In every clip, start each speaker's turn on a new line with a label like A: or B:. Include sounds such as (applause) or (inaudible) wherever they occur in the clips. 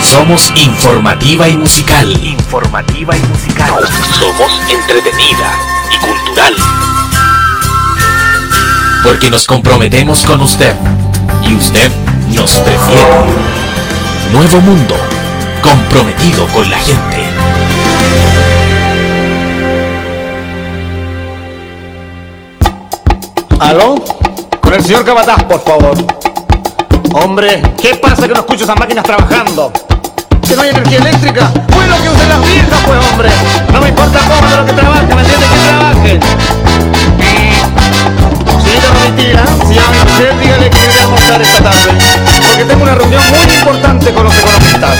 A: Somos informativa y musical. Informativa y musical. Somos entretenida y cultural. Porque nos comprometemos con usted y usted nos prefiere. Nuevo Mundo, comprometido con la gente.
B: ¿Aló? Con el señor Cabataz, por favor. Hombre, ¿qué pasa que no escucho esas máquinas trabajando? ¿Que no hay energía eléctrica? Pues lo que usen las viejas, pues, hombre. No me importa cómo, pero que trabajen, ¿me entiendes? Que trabajen. Señorita Domitila, si llama usted, dígale que yo voy a almorzar esta tarde. Porque tengo una reunión muy importante con los economistas.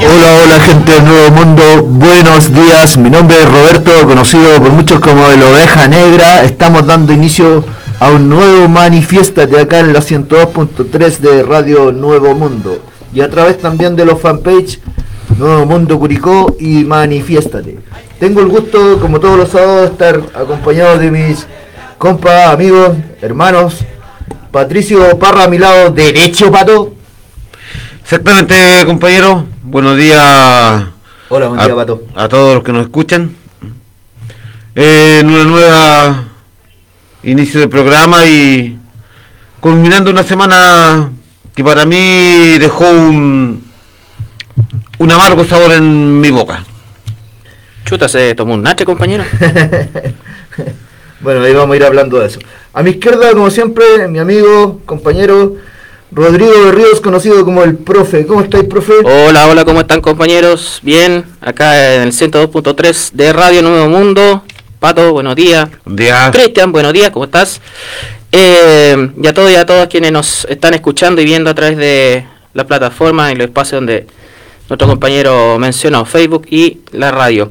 C: Hola, hola gente del Nuevo Mundo, buenos días, mi nombre es Roberto, conocido por muchos como el Oveja Negra, estamos dando inicio a un nuevo manifiestate acá en la 102.3 de Radio Nuevo Mundo y a través también de los fanpage Nuevo Mundo Curicó y Manifiéstate. Tengo el gusto, como todos los sábados, de estar acompañado de mis compas, amigos, hermanos, Patricio Parra a mi lado derecho, Pato.
D: Exactamente, compañero. Buenos días
C: Hola, buen
D: a,
C: día, Pato.
D: a todos los que nos escuchan. Eh, en una nueva inicio del programa y culminando una semana que para mí dejó un, un amargo sabor en mi boca.
E: Chuta, se tomó un nache, compañero. (laughs)
C: Bueno, ahí vamos a ir hablando de eso. A mi izquierda, como siempre, mi amigo, compañero Rodrigo de Ríos, conocido como el profe. ¿Cómo estáis, profe?
E: Hola, hola, ¿cómo están, compañeros? Bien, acá en el 102.3 de Radio Nuevo Mundo. Pato, buenos días.
D: Un día
E: Cristian, buenos días, ¿cómo estás? Eh, y a todos y a todas quienes nos están escuchando y viendo a través de la plataforma y los espacios donde nuestro compañero mencionó, Facebook y la radio.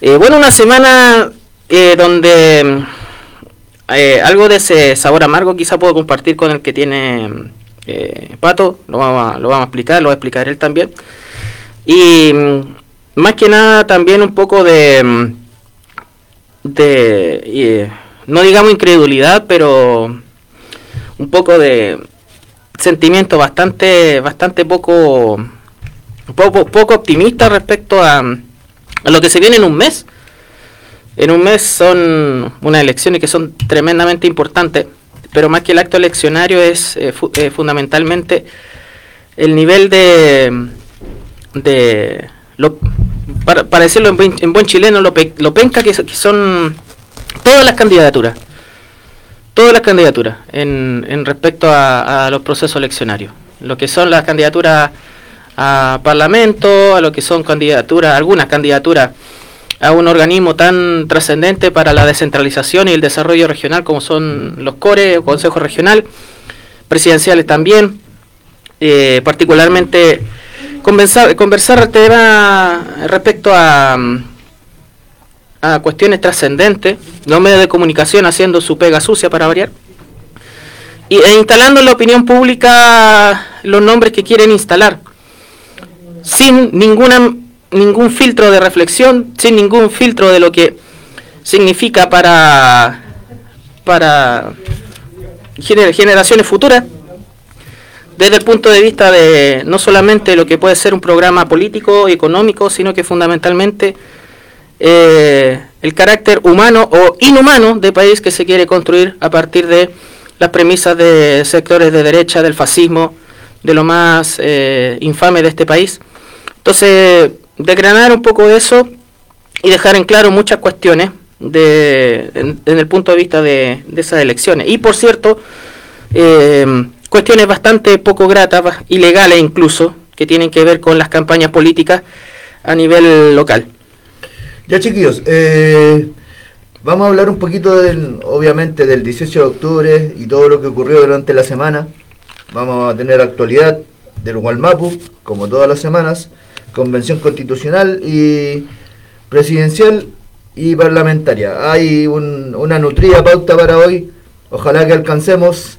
E: Eh, bueno, una semana eh, donde mm, eh, algo de ese sabor amargo quizá puedo compartir con el que tiene eh, Pato, lo vamos, a, lo vamos a explicar, lo va a explicar él también. Y mm, más que nada también un poco de... de no digamos incredulidad, pero un poco de sentimiento bastante bastante poco poco, poco optimista respecto a, a lo que se viene en un mes. En un mes son unas elecciones que son tremendamente importantes, pero más que el acto eleccionario es eh, eh, fundamentalmente el nivel de de lo, para, para decirlo en buen, en buen chileno, lo, pe- lo penca que, so- que son todas las candidaturas. Todas las candidaturas en, en respecto a, a los procesos eleccionarios. Lo que son las candidaturas a parlamento, a lo que son candidaturas, algunas candidaturas a un organismo tan trascendente para la descentralización y el desarrollo regional como son los CORE, o Consejo Regional, presidenciales también, eh, particularmente conversar, tema respecto a, a cuestiones trascendentes, los medios de comunicación haciendo su pega sucia para variar, y, e instalando en la opinión pública los nombres que quieren instalar, sin ninguna ningún filtro de reflexión, sin ningún filtro de lo que significa para para gener- generaciones futuras desde el punto de vista de no solamente lo que puede ser un programa político y económico, sino que fundamentalmente eh, el carácter humano o inhumano de país que se quiere construir a partir de las premisas de sectores de derecha, del fascismo, de lo más eh, infame de este país. Entonces, desgranar un poco eso y dejar en claro muchas cuestiones de, en el punto de vista de, de esas elecciones. Y por cierto, eh, cuestiones bastante poco gratas, ilegales incluso, que tienen que ver con las campañas políticas a nivel local.
C: Ya chiquillos, eh, vamos a hablar un poquito del, obviamente del 18 de octubre y todo lo que ocurrió durante la semana. Vamos a tener actualidad del Gualmapu, como todas las semanas, convención constitucional y presidencial y parlamentaria. Hay un- una nutrida pauta para hoy, ojalá que alcancemos.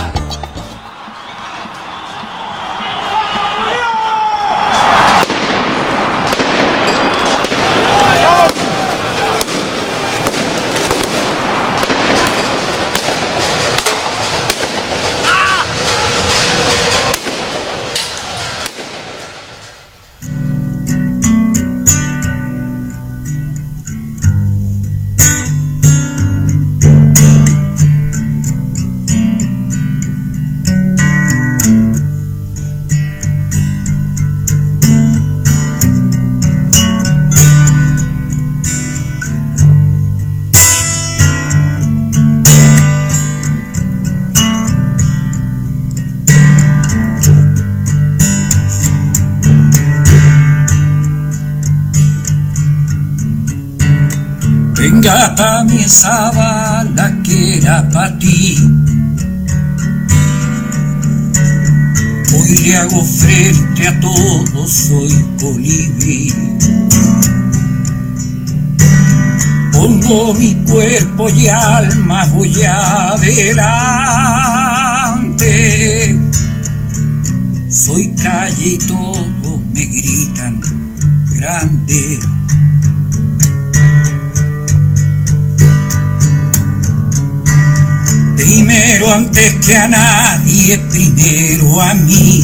F: Gata mi la que era para ti. Hoy le hago frente a todo, soy colibrí. Pongo mi cuerpo y alma, voy adelante. Soy calle y todo me gritan grande. Primero antes que a nadie, primero a mí.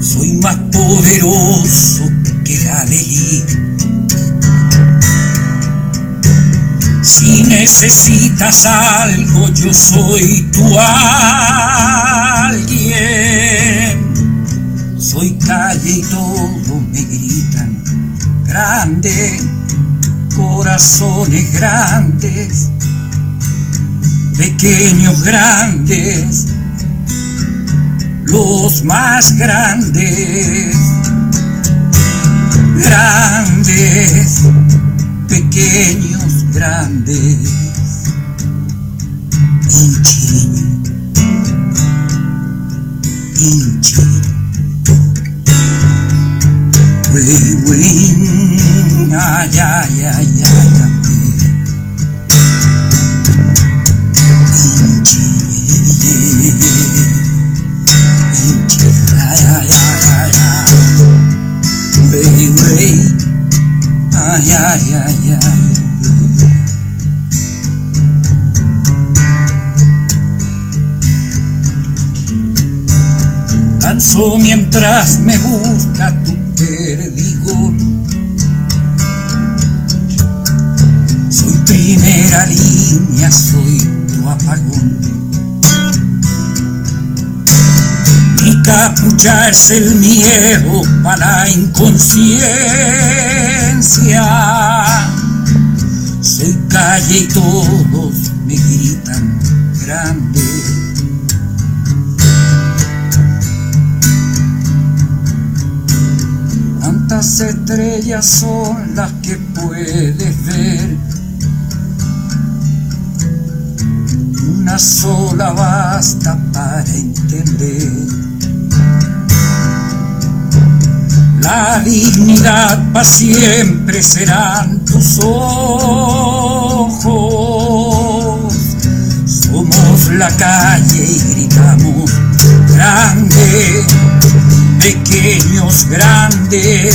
F: Soy más poderoso que la delito. Si necesitas algo, yo soy tu alguien. Soy calle y todo me gritan grande, corazones grandes, pequeños grandes, los más grandes, grandes, pequeños grandes. Wey, ay, ay, ay, ay, Inchi, inchi, ay, ay, ay, ay, wey, wey, ay, ay, ay, ay. mientras me busca línea, soy tu apagón. Mi capucha es el miedo para la inconsciencia. Soy calle y todos me gritan grande. ¿Cuántas estrellas son las que puedes ver? Una sola basta para entender. La dignidad para siempre serán tus ojos. Somos la calle y gritamos grande pequeños grandes,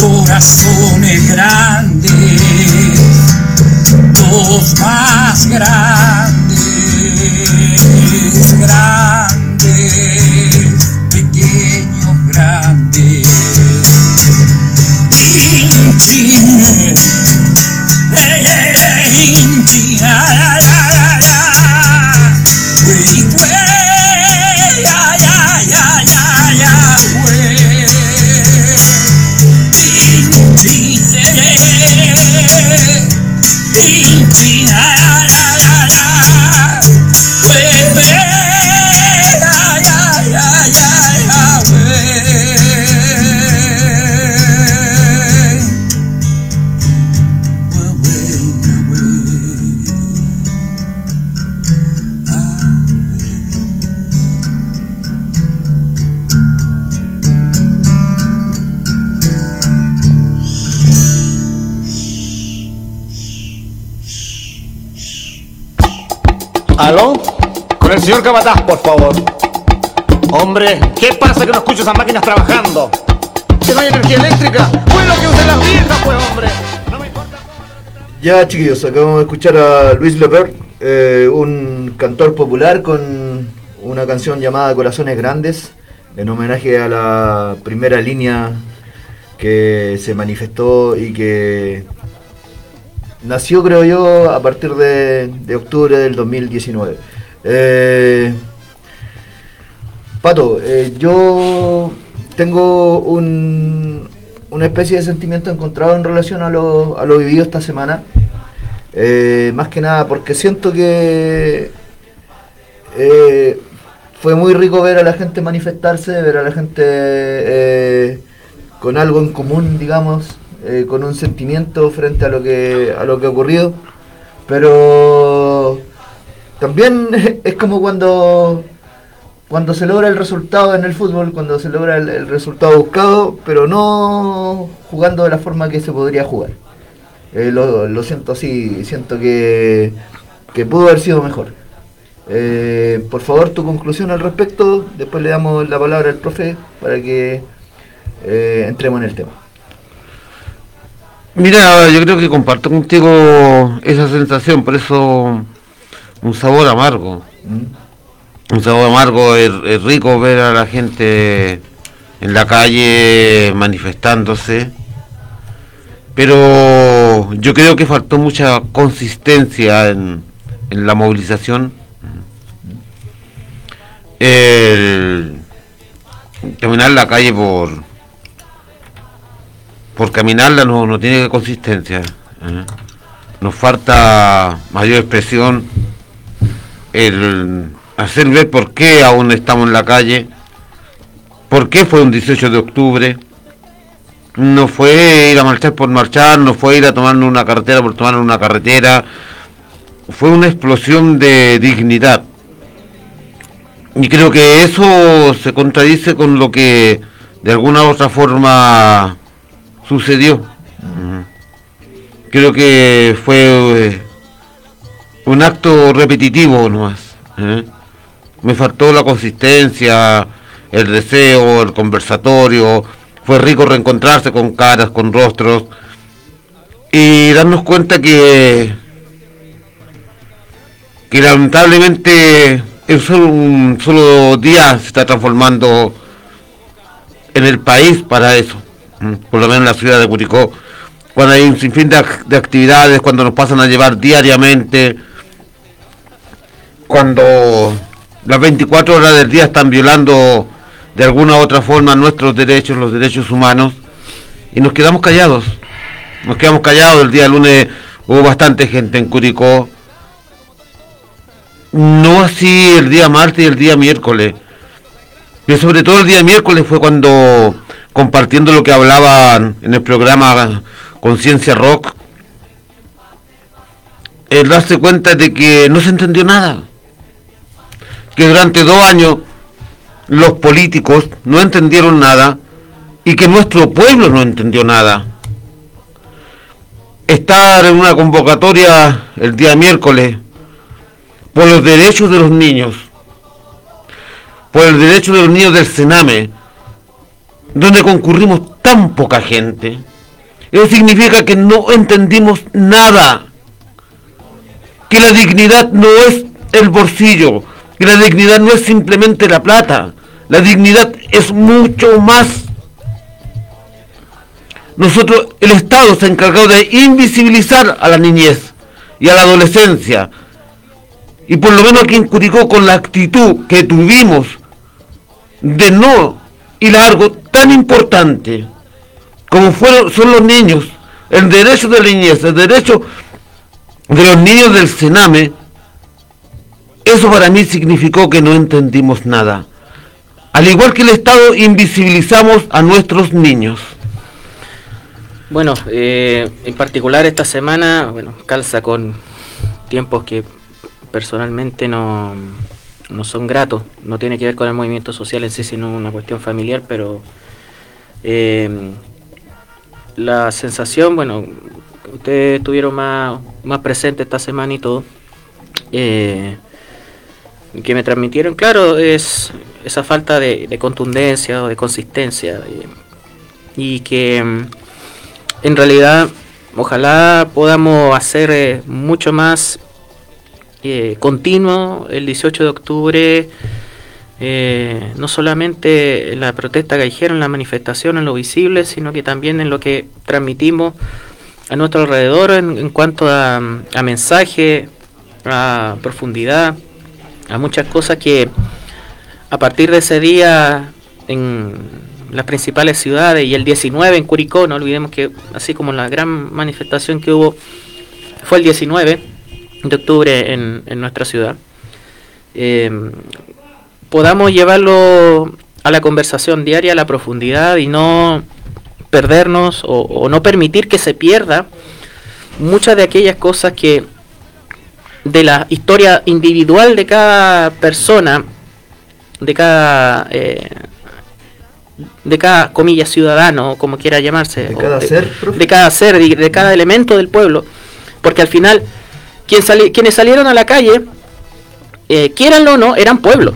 F: corazones grandes, los más grandes, grandes,
B: el señor Cabataz, por favor. Hombre, ¿qué pasa que no escucho esas máquinas trabajando? ¿Que no hay energía eléctrica? Pues lo que usan las viejas, pues, hombre. No me importa.
C: Ya, chiquillos, acabamos de escuchar a Luis Leper, eh, un cantor popular con una canción llamada Corazones Grandes, en homenaje a la primera línea que se manifestó y que nació, creo yo, a partir de, octubre del 2019. Eh, Pato, eh, yo tengo un, una especie de sentimiento encontrado en relación a lo, a lo vivido esta semana. Eh, más que nada porque siento que fue muy rico ver a la gente manifestarse, ver a la gente con algo en común, digamos, con un sentimiento frente a lo que a lo que ha ocurrido, pero también (laughs) es como cuando cuando se logra el resultado en el fútbol, cuando se logra el, resultado buscado, pero no jugando de la forma que se podría jugar. Eh, lo, lo siento así, siento que, que pudo haber sido mejor. Eh, por favor, tu conclusión al respecto, después le damos la palabra al profe para que eh, entremos en el tema.
D: Mira, yo creo que comparto contigo esa sensación, por eso un sabor amargo.
C: ¿Mm?
D: Un sabor amargo, es, es rico ver a la gente en la calle manifestándose, pero yo creo que faltó mucha consistencia en, en la movilización. El caminar la calle por por caminarla no, no tiene consistencia. ¿eh? Nos falta mayor expresión, el hacer ver por qué aún estamos en la calle, por qué fue un 18 de octubre. No fue ir a marchar por marchar, no fue ir a tomar una carretera por tomar una carretera. Fue una explosión de dignidad. Y creo que eso se contradice con lo que de alguna u otra forma sucedió. Creo que fue eh, un acto repetitivo nomás. ¿eh? Me faltó la consistencia, el deseo, el conversatorio. Fue rico reencontrarse con caras, con rostros y darnos cuenta que que lamentablemente en solo un solo día se está transformando en el país para eso, mm, por lo menos en la ciudad de Curicó, cuando hay un sinfín de, de actividades, cuando nos pasan a llevar diariamente, cuando las 24 horas del día están violando de alguna u otra forma nuestros derechos, los derechos humanos, y nos quedamos callados. Nos quedamos callados, el día lunes hubo bastante gente en Curicó, no así el día martes y el día miércoles. Y sobre todo el día miércoles fue cuando, compartiendo lo que hablaban en el programa Conciencia Rock, el darse cuenta de que no se entendió nada. Que durante dos años los políticos no entendieron nada y que nuestro pueblo no entendió nada. Estar en una convocatoria el día miércoles por los derechos de los niños, por el derecho de los niños del Sename, donde concurrimos tan poca gente. Eso significa que no entendimos nada, que la dignidad no es el bolsillo, la dignidad no es simplemente la plata, la dignidad es mucho más. Nosotros, el Estado se ha encargado de invisibilizar a la niñez y a la adolescencia, y por lo menos aquí en Curicó con la actitud que tuvimos de no a algo tan importante como fueron, son los niños, el derecho de la niñez, el derecho de los niños del Sename, eso para mí significó que no entendimos nada. Al igual que el Estado, invisibilizamos a nuestros niños.
E: Bueno, eh, en particular esta semana, bueno, calza con tiempos que personalmente no, no son gratos. No tiene que ver con el movimiento social en sí, sino una cuestión familiar, pero eh, la sensación, bueno, ustedes estuvieron más, más presentes esta semana y todo, eh, que me transmitieron, claro, es esa falta de, de contundencia o de consistencia. eh, y que mm, en realidad ojalá podamos hacer eh, mucho más eh, continuo el 18 de octubre, no solamente en la protesta callejera, en la manifestación, en lo visible, sino que también en lo que transmitimos a nuestro alrededor en, en cuanto a, a mensaje, a profundidad, a muchas cosas que a partir de ese día en las principales ciudades y el 19 en Curicó, no olvidemos que así como la gran manifestación que hubo fue el 19 de octubre en, en nuestra ciudad, eh, podamos llevarlo a la conversación diaria, a la profundidad y no perdernos o, o no permitir que se pierda muchas de aquellas cosas que de la historia individual de cada persona, de cada eh, de cada comilla ciudadano, como quiera llamarse,
C: De cada ser, profe.
E: de cada ser, de, de cada elemento del pueblo, porque al final quien sali- quienes salieron a la calle, eh, quieranlo o no, eran pueblo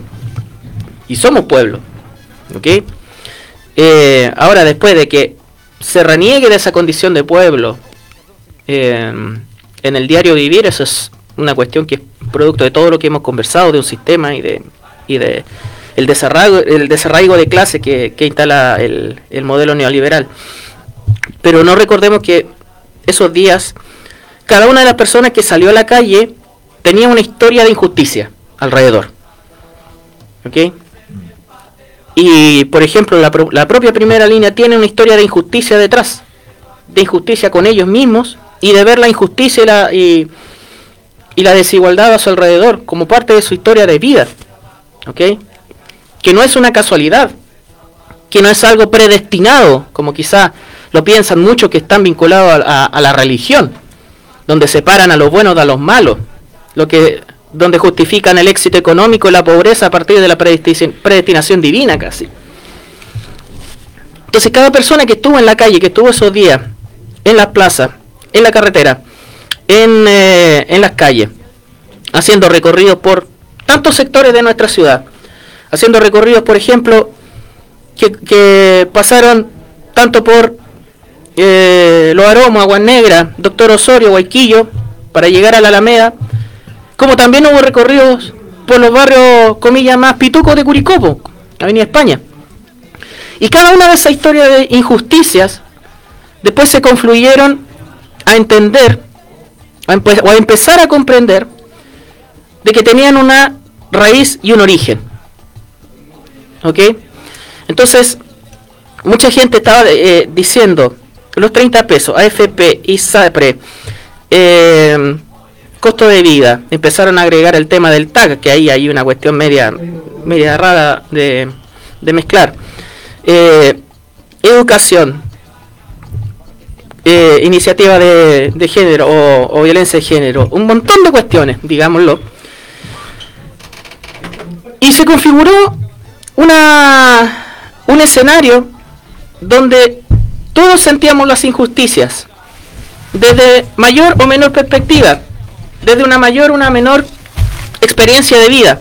E: y somos pueblo, ¿ok? Eh, ahora después de que se reniegue de esa condición de pueblo eh, en el diario vivir, eso es una cuestión que es producto de todo lo que hemos conversado de un sistema y de y de el desarraigo, el desarraigo de clase que, instala el, el modelo neoliberal. Pero no recordemos que esos días, cada una de las personas que salió a la calle tenía una historia de injusticia alrededor. ¿Ok? Y, por ejemplo, la, pro- la propia primera línea tiene una historia de injusticia detrás. De injusticia con ellos mismos y de ver la injusticia y la, y, y la desigualdad a su alrededor como parte de su historia de vida. ¿Ok? Que no es una casualidad. Que no es algo predestinado, como quizá lo piensan muchos que están vinculados a, la religión, donde separan a los buenos de los malos, lo que, donde justifican el éxito económico y la pobreza a partir de la predestin- predestinación divina casi. Entonces cada persona que estuvo en la calle, que estuvo esos días, en las plazas, en la carretera, en, eh, en las calles, haciendo recorridos por tantos sectores de nuestra ciudad, haciendo recorridos, por ejemplo, que, que pasaron tanto por eh, Los Aromos, Aguas Negras, Doctor Osorio, Guayquillo, para llegar a la Alameda, como también hubo recorridos por los barrios, comillas, más pitucos de Curicopo, Avenida España. Y cada una de esas historias de injusticias después se confluyeron a entender o a empezar a comprender de que tenían una raíz y un origen. ¿Ok? Entonces, mucha gente estaba eh, diciendo los 30 pesos, AFP, ISAPRE, eh, costo de vida, empezaron a agregar el tema del TAG, que ahí hay una cuestión media, media rara de, de mezclar. Eh, educación, eh, iniciativa de, de género o, violencia de género, un montón de cuestiones, digámoslo. Y se configuró una, un escenario donde todos sentíamos las injusticias, desde mayor o menor perspectiva, desde una mayor o una menor experiencia de vida.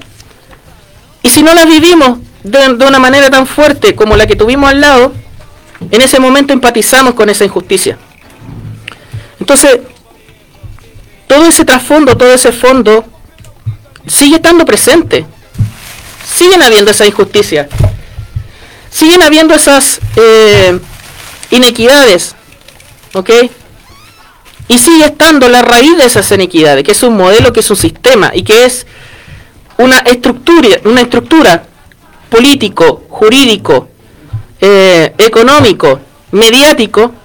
E: Y si no las vivimos de, de una manera tan fuerte como la que tuvimos al lado, en ese momento empatizamos con esa injusticia. Entonces, todo ese trasfondo, todo ese fondo, sigue estando presente. Siguen habiendo esa injusticia. Siguen habiendo esas eh, inequidades. ¿Ok? Y sigue estando la raíz de esas inequidades, que es un modelo, que es un sistema y que es una estructura, una estructura político, jurídico, eh, económico, mediático,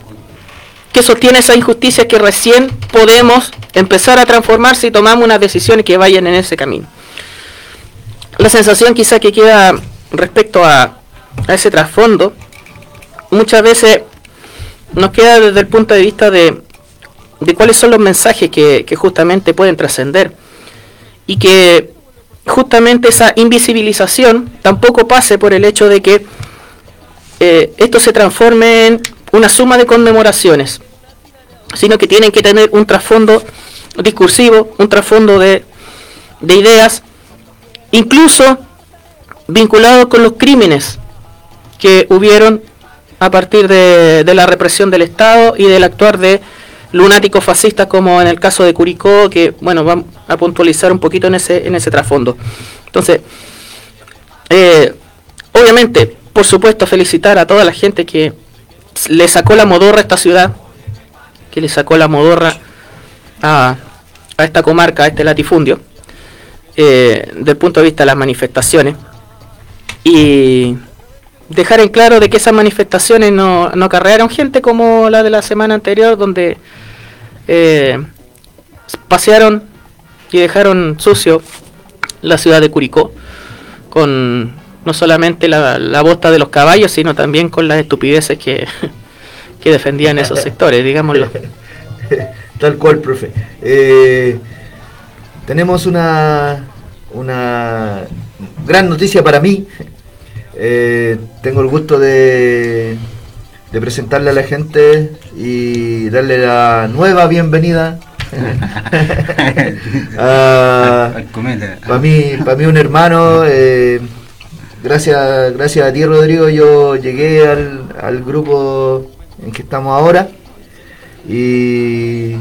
E: que sostiene esa injusticia que recién podemos empezar a transformar si tomamos unas decisiones que vayan en ese camino. La sensación quizá que queda respecto a, a ese trasfondo, muchas veces nos queda desde el punto de vista de, de cuáles son los mensajes que, justamente pueden trascender y que justamente esa invisibilización tampoco pase por el hecho de que eh, esto se transforme en una suma de conmemoraciones, sino que tienen que tener un trasfondo discursivo, un trasfondo de, de ideas, incluso vinculado con los crímenes que hubieron a partir de, de la represión del Estado y del actuar de lunáticos fascistas como en el caso de Curicó, que bueno, vamos a puntualizar un poquito en ese, en ese trasfondo. Entonces, eh, obviamente, por supuesto, felicitar a toda la gente que le sacó la modorra a esta ciudad, que le sacó la modorra a, a esta comarca, a este latifundio, eh, desde el punto de vista de las manifestaciones. Y dejar en claro de que esas manifestaciones no, no acarrearon gente como la de la semana anterior, donde eh, pasearon y dejaron sucio la ciudad de Curicó, con no solamente la, la bosta de los caballos, sino también con las estupideces que, (laughs) que defendían esos (laughs) sectores, digámoslo. (laughs)
C: Tal cual, profe. Eh, tenemos una, una gran noticia para mí. Eh, tengo el gusto de, de presentarle a la gente y darle la nueva bienvenida (laughs) para mí, para mí un hermano. Eh, gracias, gracias a ti Rodrigo, yo llegué al, al grupo en que estamos ahora y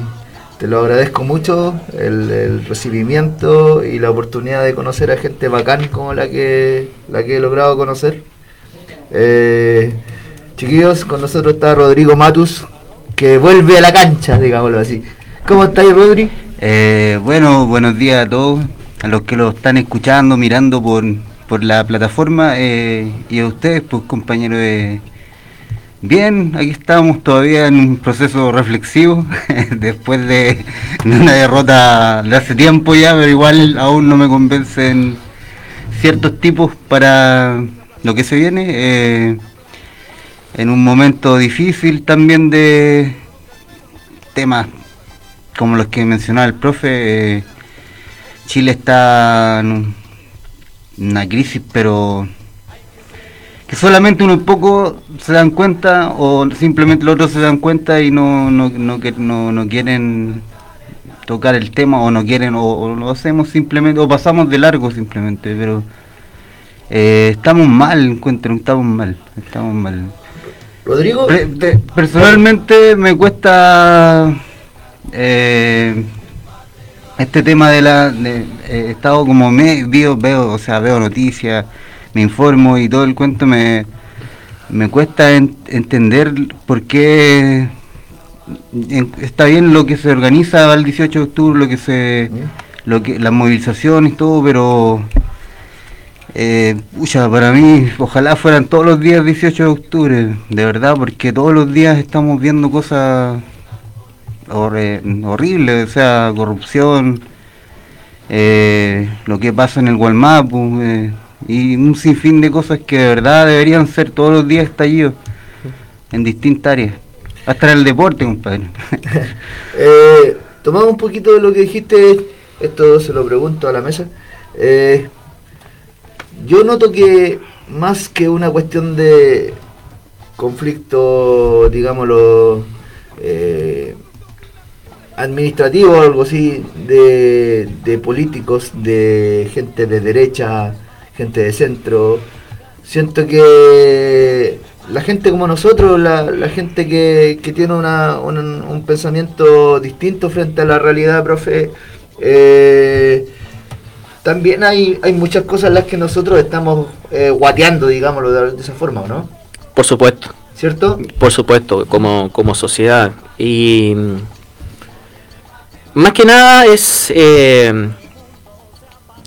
C: te lo agradezco mucho el, recibimiento y la oportunidad de conocer a gente bacán como la que la que he logrado conocer. Eh, chiquillos, con nosotros está Rodrigo Matus, que vuelve a la cancha, digámoslo así. ¿Cómo estáis, Rodri?
G: Eh, bueno, buenos días a todos, a los que lo están escuchando, mirando por, por la plataforma eh, y a ustedes, pues compañeros de... Bien, aquí estamos todavía en un proceso reflexivo, (laughs) después de una derrota de hace tiempo ya, pero igual aún no me convencen ciertos tipos para lo que se viene. Eh, en un momento difícil también de temas como los que mencionaba el profe, eh, Chile está en una crisis, pero que solamente unos pocos se dan cuenta o simplemente los otros se dan cuenta y no, no, no, no, quieren tocar el tema o no quieren o, lo hacemos simplemente o pasamos de largo simplemente, pero eh, estamos mal, encuentro, estamos mal, estamos mal.
C: Rodrigo,
G: personalmente me cuesta eh, este tema de la de, he estado como me veo, veo o sea veo noticias me informo y todo el cuento me me cuesta entender por qué está bien lo que se organiza al 18 de octubre lo que se lo que las movilizaciones y todo pero eh, para mí ojalá fueran todos los días 18 de octubre de verdad porque todos los días estamos viendo cosas horrible, o sea, corrupción, eh, lo que pasa en el Gualmapu eh, y un sinfín de cosas que de verdad deberían ser todos los días estallidos en distintas áreas, hasta en el deporte, compadre. (laughs)
C: eh, tomamos un poquito de lo que dijiste, esto se lo pregunto a la mesa. Eh, yo noto que más que una cuestión de conflicto, digámoslo, eh, administrativo o algo así de, de, políticos, de gente de derecha, gente de centro. Siento que la gente como nosotros, la, la gente que, que tiene una, un, pensamiento distinto frente a la realidad, profe, eh, también hay, hay muchas cosas en las que nosotros estamos eh, guateando, digámoslo de, esa forma, ¿no?
E: Por supuesto.
C: ¿Cierto?
E: Por supuesto, como, como sociedad. Y más que nada es eh,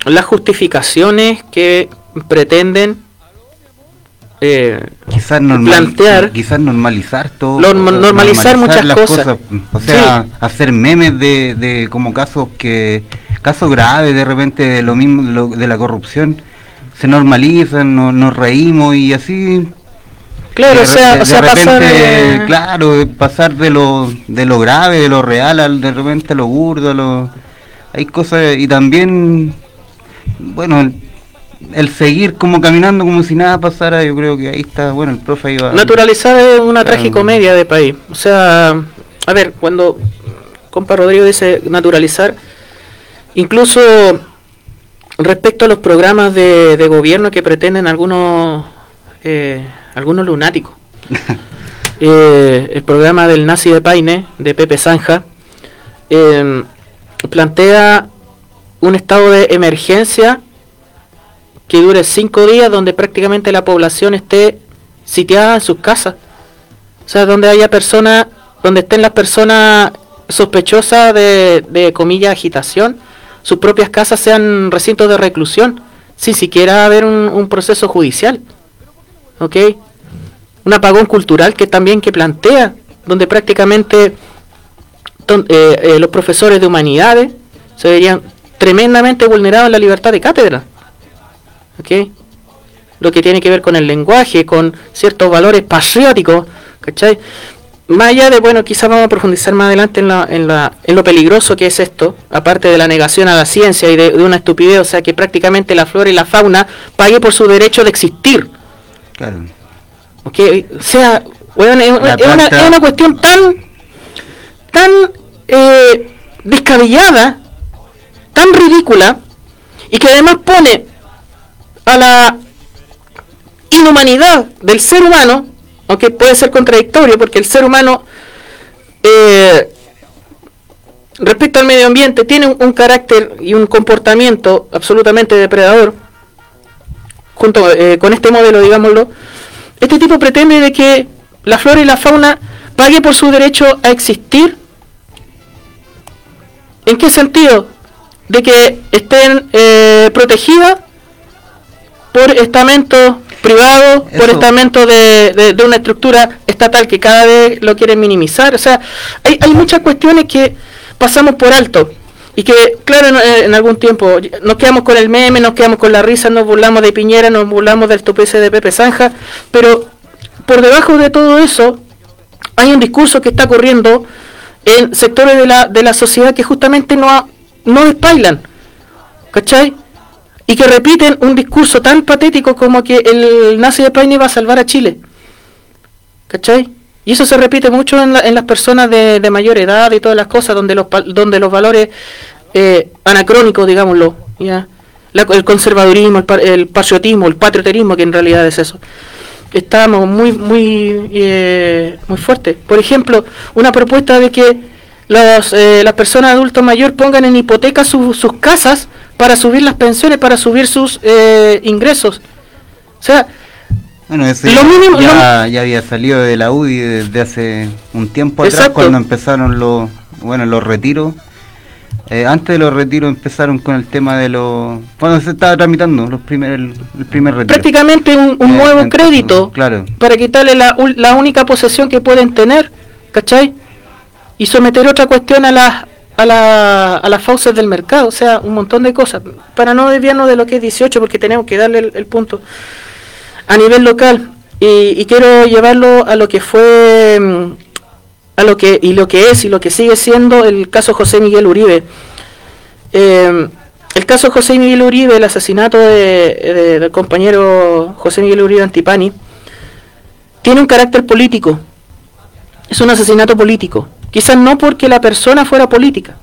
E: las justificaciones que pretenden
G: eh, quizás
E: plantear
G: quizás normalizar todo
E: normalizar, muchas cosas.
G: o sea hacer memes de, de, como casos que casos graves de repente de lo mismo de la corrupción se normalizan nos reímos y así
E: Claro, o sea, pasar,
G: claro, pasar de lo, de lo grave, de lo real, al de repente a lo burdo, lo, hay cosas, y también, bueno, el, seguir como caminando como si nada pasara, yo creo que ahí está, bueno, el profe iba...
E: Naturalizar es una tragicomedia de país, o sea, a ver, cuando compa Rodrigo dice naturalizar, incluso respecto a los programas de, de gobierno que pretenden algunos... Eh, algunos lunáticos. (laughs) Eh, el programa del nazi de Paine, de Pepe Zanja, em, plantea un estado de emergencia que dure cinco días donde prácticamente la población esté sitiada en sus casas. O sea, donde haya personas, donde estén las personas sospechosas de, de comillas agitación, sus propias casas sean recintos de reclusión, sin siquiera haber un, proceso judicial. ¿Ok? un apagón cultural que también que plantea, donde prácticamente eh, eh, los profesores de humanidades se verían tremendamente vulnerados en la libertad de cátedra. ¿Okay? Lo que tiene que ver con el lenguaje, con ciertos valores patrióticos, ¿cachai? más allá de, bueno, quizás vamos a profundizar más adelante en, la, en, la, en lo peligroso que es esto, aparte de la negación a la ciencia y de, de una estupidez, o sea, que prácticamente la flora y la fauna pague por su derecho de existir.
G: Claro.
E: O sea, weón, es, una, es una cuestión tan, tan eh, descabellada, tan ridícula, y que además pone a la inhumanidad del ser humano, aunque puede ser contradictorio, porque el ser humano, eh, respecto al medio ambiente, tiene un, carácter y un comportamiento absolutamente depredador, junto eh, con este modelo, digámoslo, este tipo pretende de que la flora y la fauna pague por su derecho a existir. ¿En qué sentido? De que estén eh, protegidas por estamentos privados, por estamentos de, de- de una estructura estatal que cada vez lo quieren minimizar. O sea, hay, hay muchas cuestiones que pasamos por alto. Y que, claro, en, en algún tiempo nos quedamos con el meme, nos quedamos con la risa, nos burlamos de Piñera, nos burlamos del topece de Pepe Zanja, pero por debajo de todo eso hay un discurso que está corriendo en sectores de la, de la sociedad que justamente no, no despailan, ¿cachai? Y que repiten un discurso tan patético como que el nazi de Paine va a salvar a Chile, ¿cachai? Y eso se repite mucho en, la- en las personas de, mayor edad y todas las cosas, donde los, donde los valores eh, anacrónicos, digámoslo, ¿ya? La- el conservadurismo, el, pa- el patriotismo, el patrioterismo, que en realidad es eso estamos muy muy eh, muy fuertes. Por ejemplo, una propuesta de que los, eh, las personas adultos mayores pongan en hipoteca su- sus casas para subir las pensiones, para subir sus eh, ingresos. O sea,
G: Bueno, ese
E: Lo mínimo-
G: ya, ya había salido de la UDI desde hace un tiempo atrás
E: Exacto.
G: cuando empezaron los bueno los retiros. Eh, antes de los retiros empezaron con el tema de los cuando se estaba tramitando los primer, el, el primer retiro.
E: prácticamente un, un
G: Eh,
E: nuevo
G: entonces,
E: crédito
G: claro.
E: para quitarle la, la única posesión que pueden tener, ¿cachai? Y someter otra cuestión a las a, la, a las fauces del mercado, o sea, un montón de cosas. Para no desviarnos de lo que es 18, porque tenemos que darle el, punto a nivel local. Y, quiero llevarlo a lo que fue, mm, a lo que, y lo que es, y lo que sigue siendo el caso José Miguel Uribe. Eh, el caso José Miguel Uribe, el asesinato de- de- del compañero José Miguel Uribe Antipani, tiene un carácter político. Es un asesinato político. Quizás no porque la persona fuera política.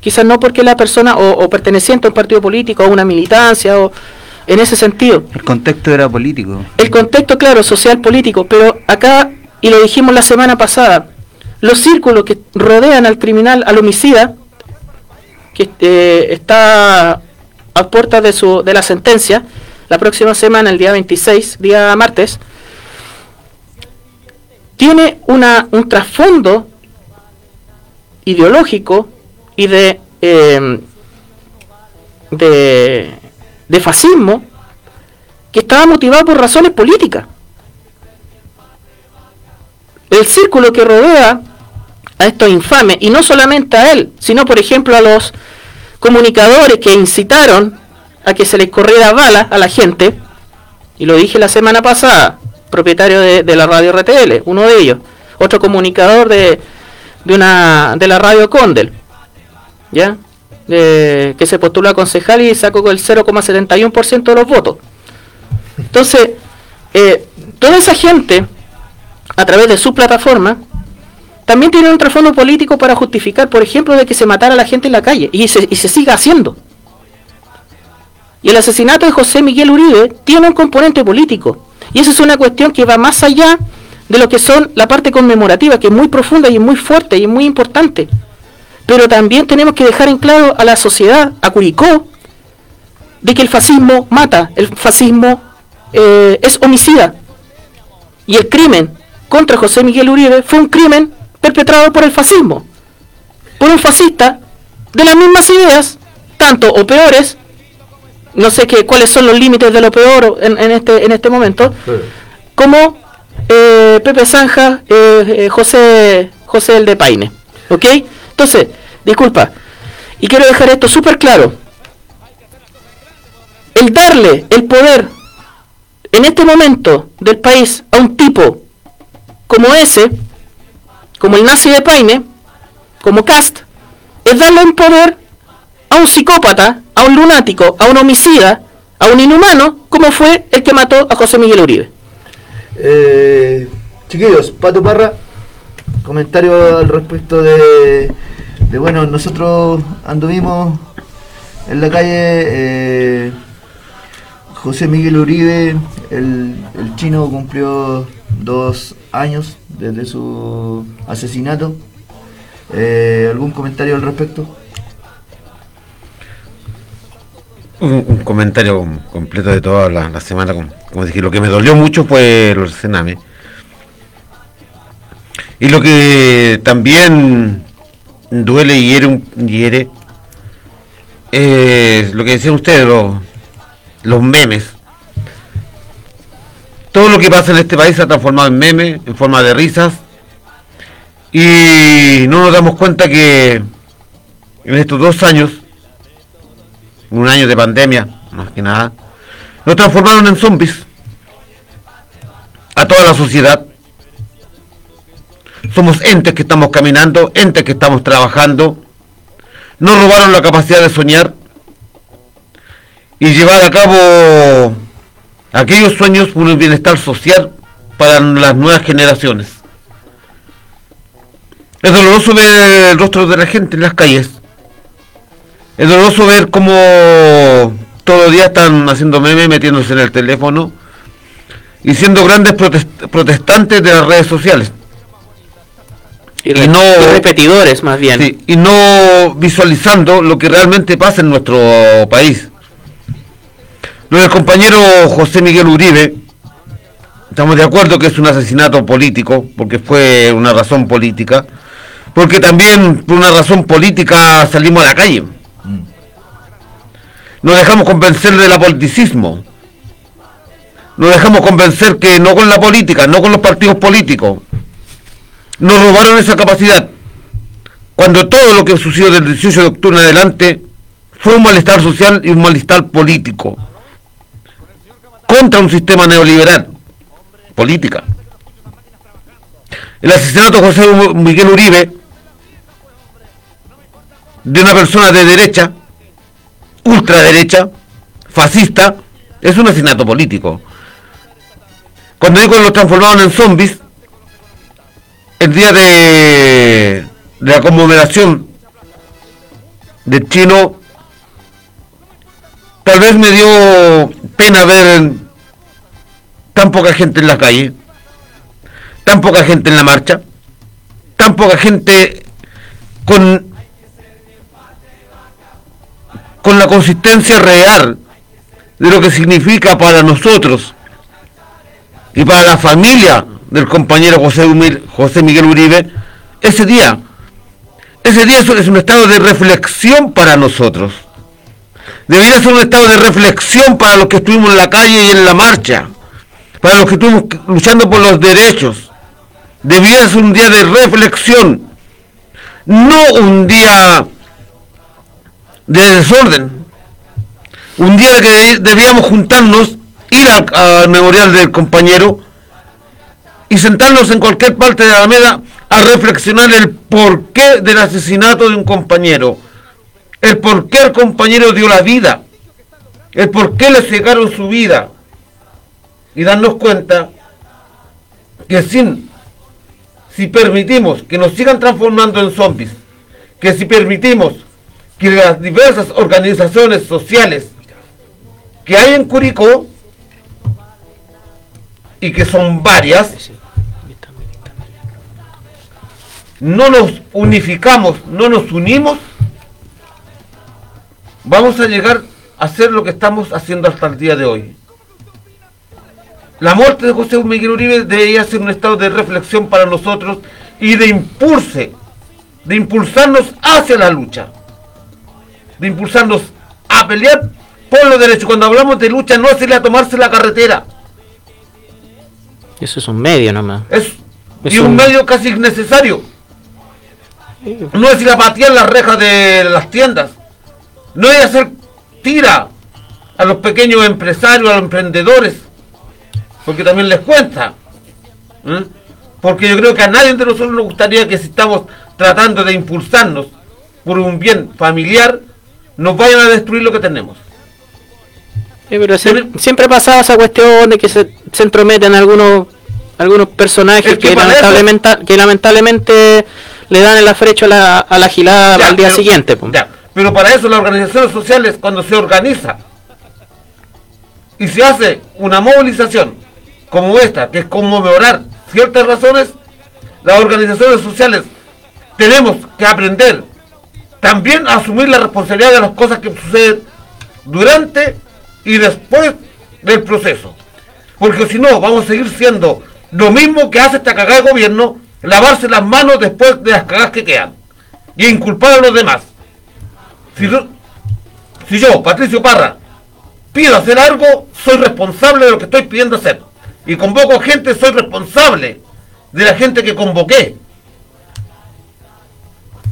E: Quizás no porque la persona o, o perteneciente a un partido político, a una militancia, o en ese sentido.
G: El contexto era político.
E: El contexto, claro, social, político, pero acá, y lo dijimos la semana pasada, los círculos que rodean al criminal, al homicida, que eh, está a puertas de, su, de la sentencia, la próxima semana, el día 26, día martes, tiene una, un trasfondo ideológico y de, eh, de, de fascismo que estaba motivado por razones políticas. El círculo que rodea a estos infames, y no solamente a él, sino por ejemplo a los comunicadores que incitaron a que se les corriera bala a la gente, y lo dije la semana pasada, propietario de, la radio RTL, uno de ellos, otro comunicador de, de una de la radio Condel, ¿ya? Que se postuló a concejal y sacó el 0,71% de los votos. Entonces, eh, toda esa gente, a través de su plataforma, también tiene un trasfondo político para justificar, por ejemplo, de que se matara a la gente en la calle, y se, y se siga haciendo. Y el asesinato de José Miguel Uribe tiene un componente político. Y eso es una cuestión que va más allá de lo que son la parte conmemorativa, que es muy profunda y es muy fuerte y es muy importante. Pero también tenemos que dejar en claro a la sociedad, a Curicó, de que el fascismo mata, el fascismo eh, es homicida. Y el crimen contra José Miguel Uribe fue un crimen perpetrado por el fascismo, por un fascista de las mismas ideas, tanto o peores, no sé qué, cuáles son los límites de lo peor en, en este, en este momento, como eh, Pepe Zanja, eh, eh, José, José el de Paine. ¿Ok? Entonces, disculpa, y quiero dejar esto súper claro. El darle el poder en este momento del país a un tipo como ese, como el nazi de Paine, como Cast, es darle un poder a un psicópata, a un lunático, a un homicida, a un inhumano, como fue el que mató a José Miguel Uribe.
C: Eh, chiquillos, Pato Parra, comentario al respecto de, de, bueno, nosotros anduvimos en la calle, eh, José Miguel Uribe, el, el chino cumplió dos años desde su asesinato. Eh, ¿Algún comentario al respecto?
D: Un, comentario completo de toda la, semana, como, como dije, lo que me dolió mucho fue el cename. Y lo que también duele y hiere es lo que decían ustedes, los, los memes. Todo lo que pasa en este país se ha transformado en memes, en forma de risas. Y no nos damos cuenta que en estos dos años, un año de pandemia, más que nada, nos transformaron en zombies. A toda la sociedad. Somos entes que estamos caminando, entes que estamos trabajando. Nos robaron la capacidad de soñar y llevar a cabo aquellos sueños por el bienestar social para las nuevas generaciones. Es doloroso ver el rostro de la gente en las calles. Es doloroso ver cómo todo el día están haciendo memes, metiéndose en el teléfono y siendo grandes protest- protestantes de las redes sociales.
E: Y,
D: no-
E: repetidores, más bien.
D: Sí, y no visualizando lo que realmente pasa en nuestro país. Lo del compañero José Miguel Uribe, estamos de acuerdo que es un asesinato político, porque fue una razón política, porque también por una razón política salimos a la calle. Nos dejamos convencer del apoliticismo. Nos dejamos convencer que no con la política, no con los partidos políticos. Nos robaron esa capacidad cuando todo lo que sucedió del 18 de octubre en adelante fue un malestar social y un malestar político contra un sistema neoliberal, política. El asesinato de José Miguel Uribe, de una persona de derecha, ultraderecha, fascista, es un asesinato político. Cuando digo los transformaron en zombies, el día de, de la conmemoración del chino, tal vez me dio pena ver tan poca gente en la calle, tan poca gente en la marcha, tan poca gente con, con la consistencia real de lo que significa para nosotros y para la familia del compañero José, Humil- José Miguel Uribe, ese día, ese día es un estado de reflexión para nosotros. Debería ser un estado de reflexión para los que estuvimos en la calle y en la marcha, para los que estuvimos luchando por los derechos. Debería ser un día de reflexión, no un día de desorden. Un día que debíamos juntarnos, ir al, al memorial del compañero y sentarnos en cualquier parte de la Alameda a reflexionar el porqué del asesinato de un compañero, el por qué el compañero dio la vida, el por qué le cegaron su vida y darnos cuenta que sin, si permitimos que nos sigan transformando en zombies, que si permitimos que las diversas organizaciones sociales que hay en Curicó y que son varias, no nos unificamos, no nos unimos, vamos a llegar a hacer lo que estamos haciendo hasta el día de hoy. La muerte de José Miguel Uribe debería ser un estado de reflexión para nosotros y de impulse, de impulsarnos hacia la lucha, de impulsarnos a pelear por los derechos. Cuando hablamos de lucha no es ir a tomarse la carretera,
E: Eso es un medio nomás.
D: es,
E: Es
D: y un
E: un-
D: medio casi innecesario. No es ir a patear las rejas de las tiendas. No es hacer tira a los pequeños empresarios, a los emprendedores. Porque también les cuenta. ¿eh? Porque yo creo que a nadie de nosotros nos gustaría que si estamos tratando de impulsarnos por un bien familiar, nos vayan a destruir lo que tenemos.
E: Sí, pero sie- siempre pasaba esa cuestión de que se, se entrometen algunos algunos personajes
D: Es que
E: lamentablemente, que lamentablemente le dan el afrecho a la, a la gilada
D: Ya,
E: al día
D: pero-
E: siguiente.
D: ya, pero para eso las organizaciones sociales, cuando se organiza y se hace una movilización como esta, que es conmemorar ciertas razones, las organizaciones sociales tenemos que aprender también asumir la responsabilidad de las cosas que suceden durante y después del proceso. Porque si no, vamos a seguir siendo lo mismo que hace esta cagada de gobierno, lavarse las manos después de las cagadas que quedan y inculpar a los demás. Si, si yo, Patricio Parra, pido hacer algo, soy responsable de lo que estoy pidiendo hacer. Y convoco gente, soy responsable de la gente que convoqué.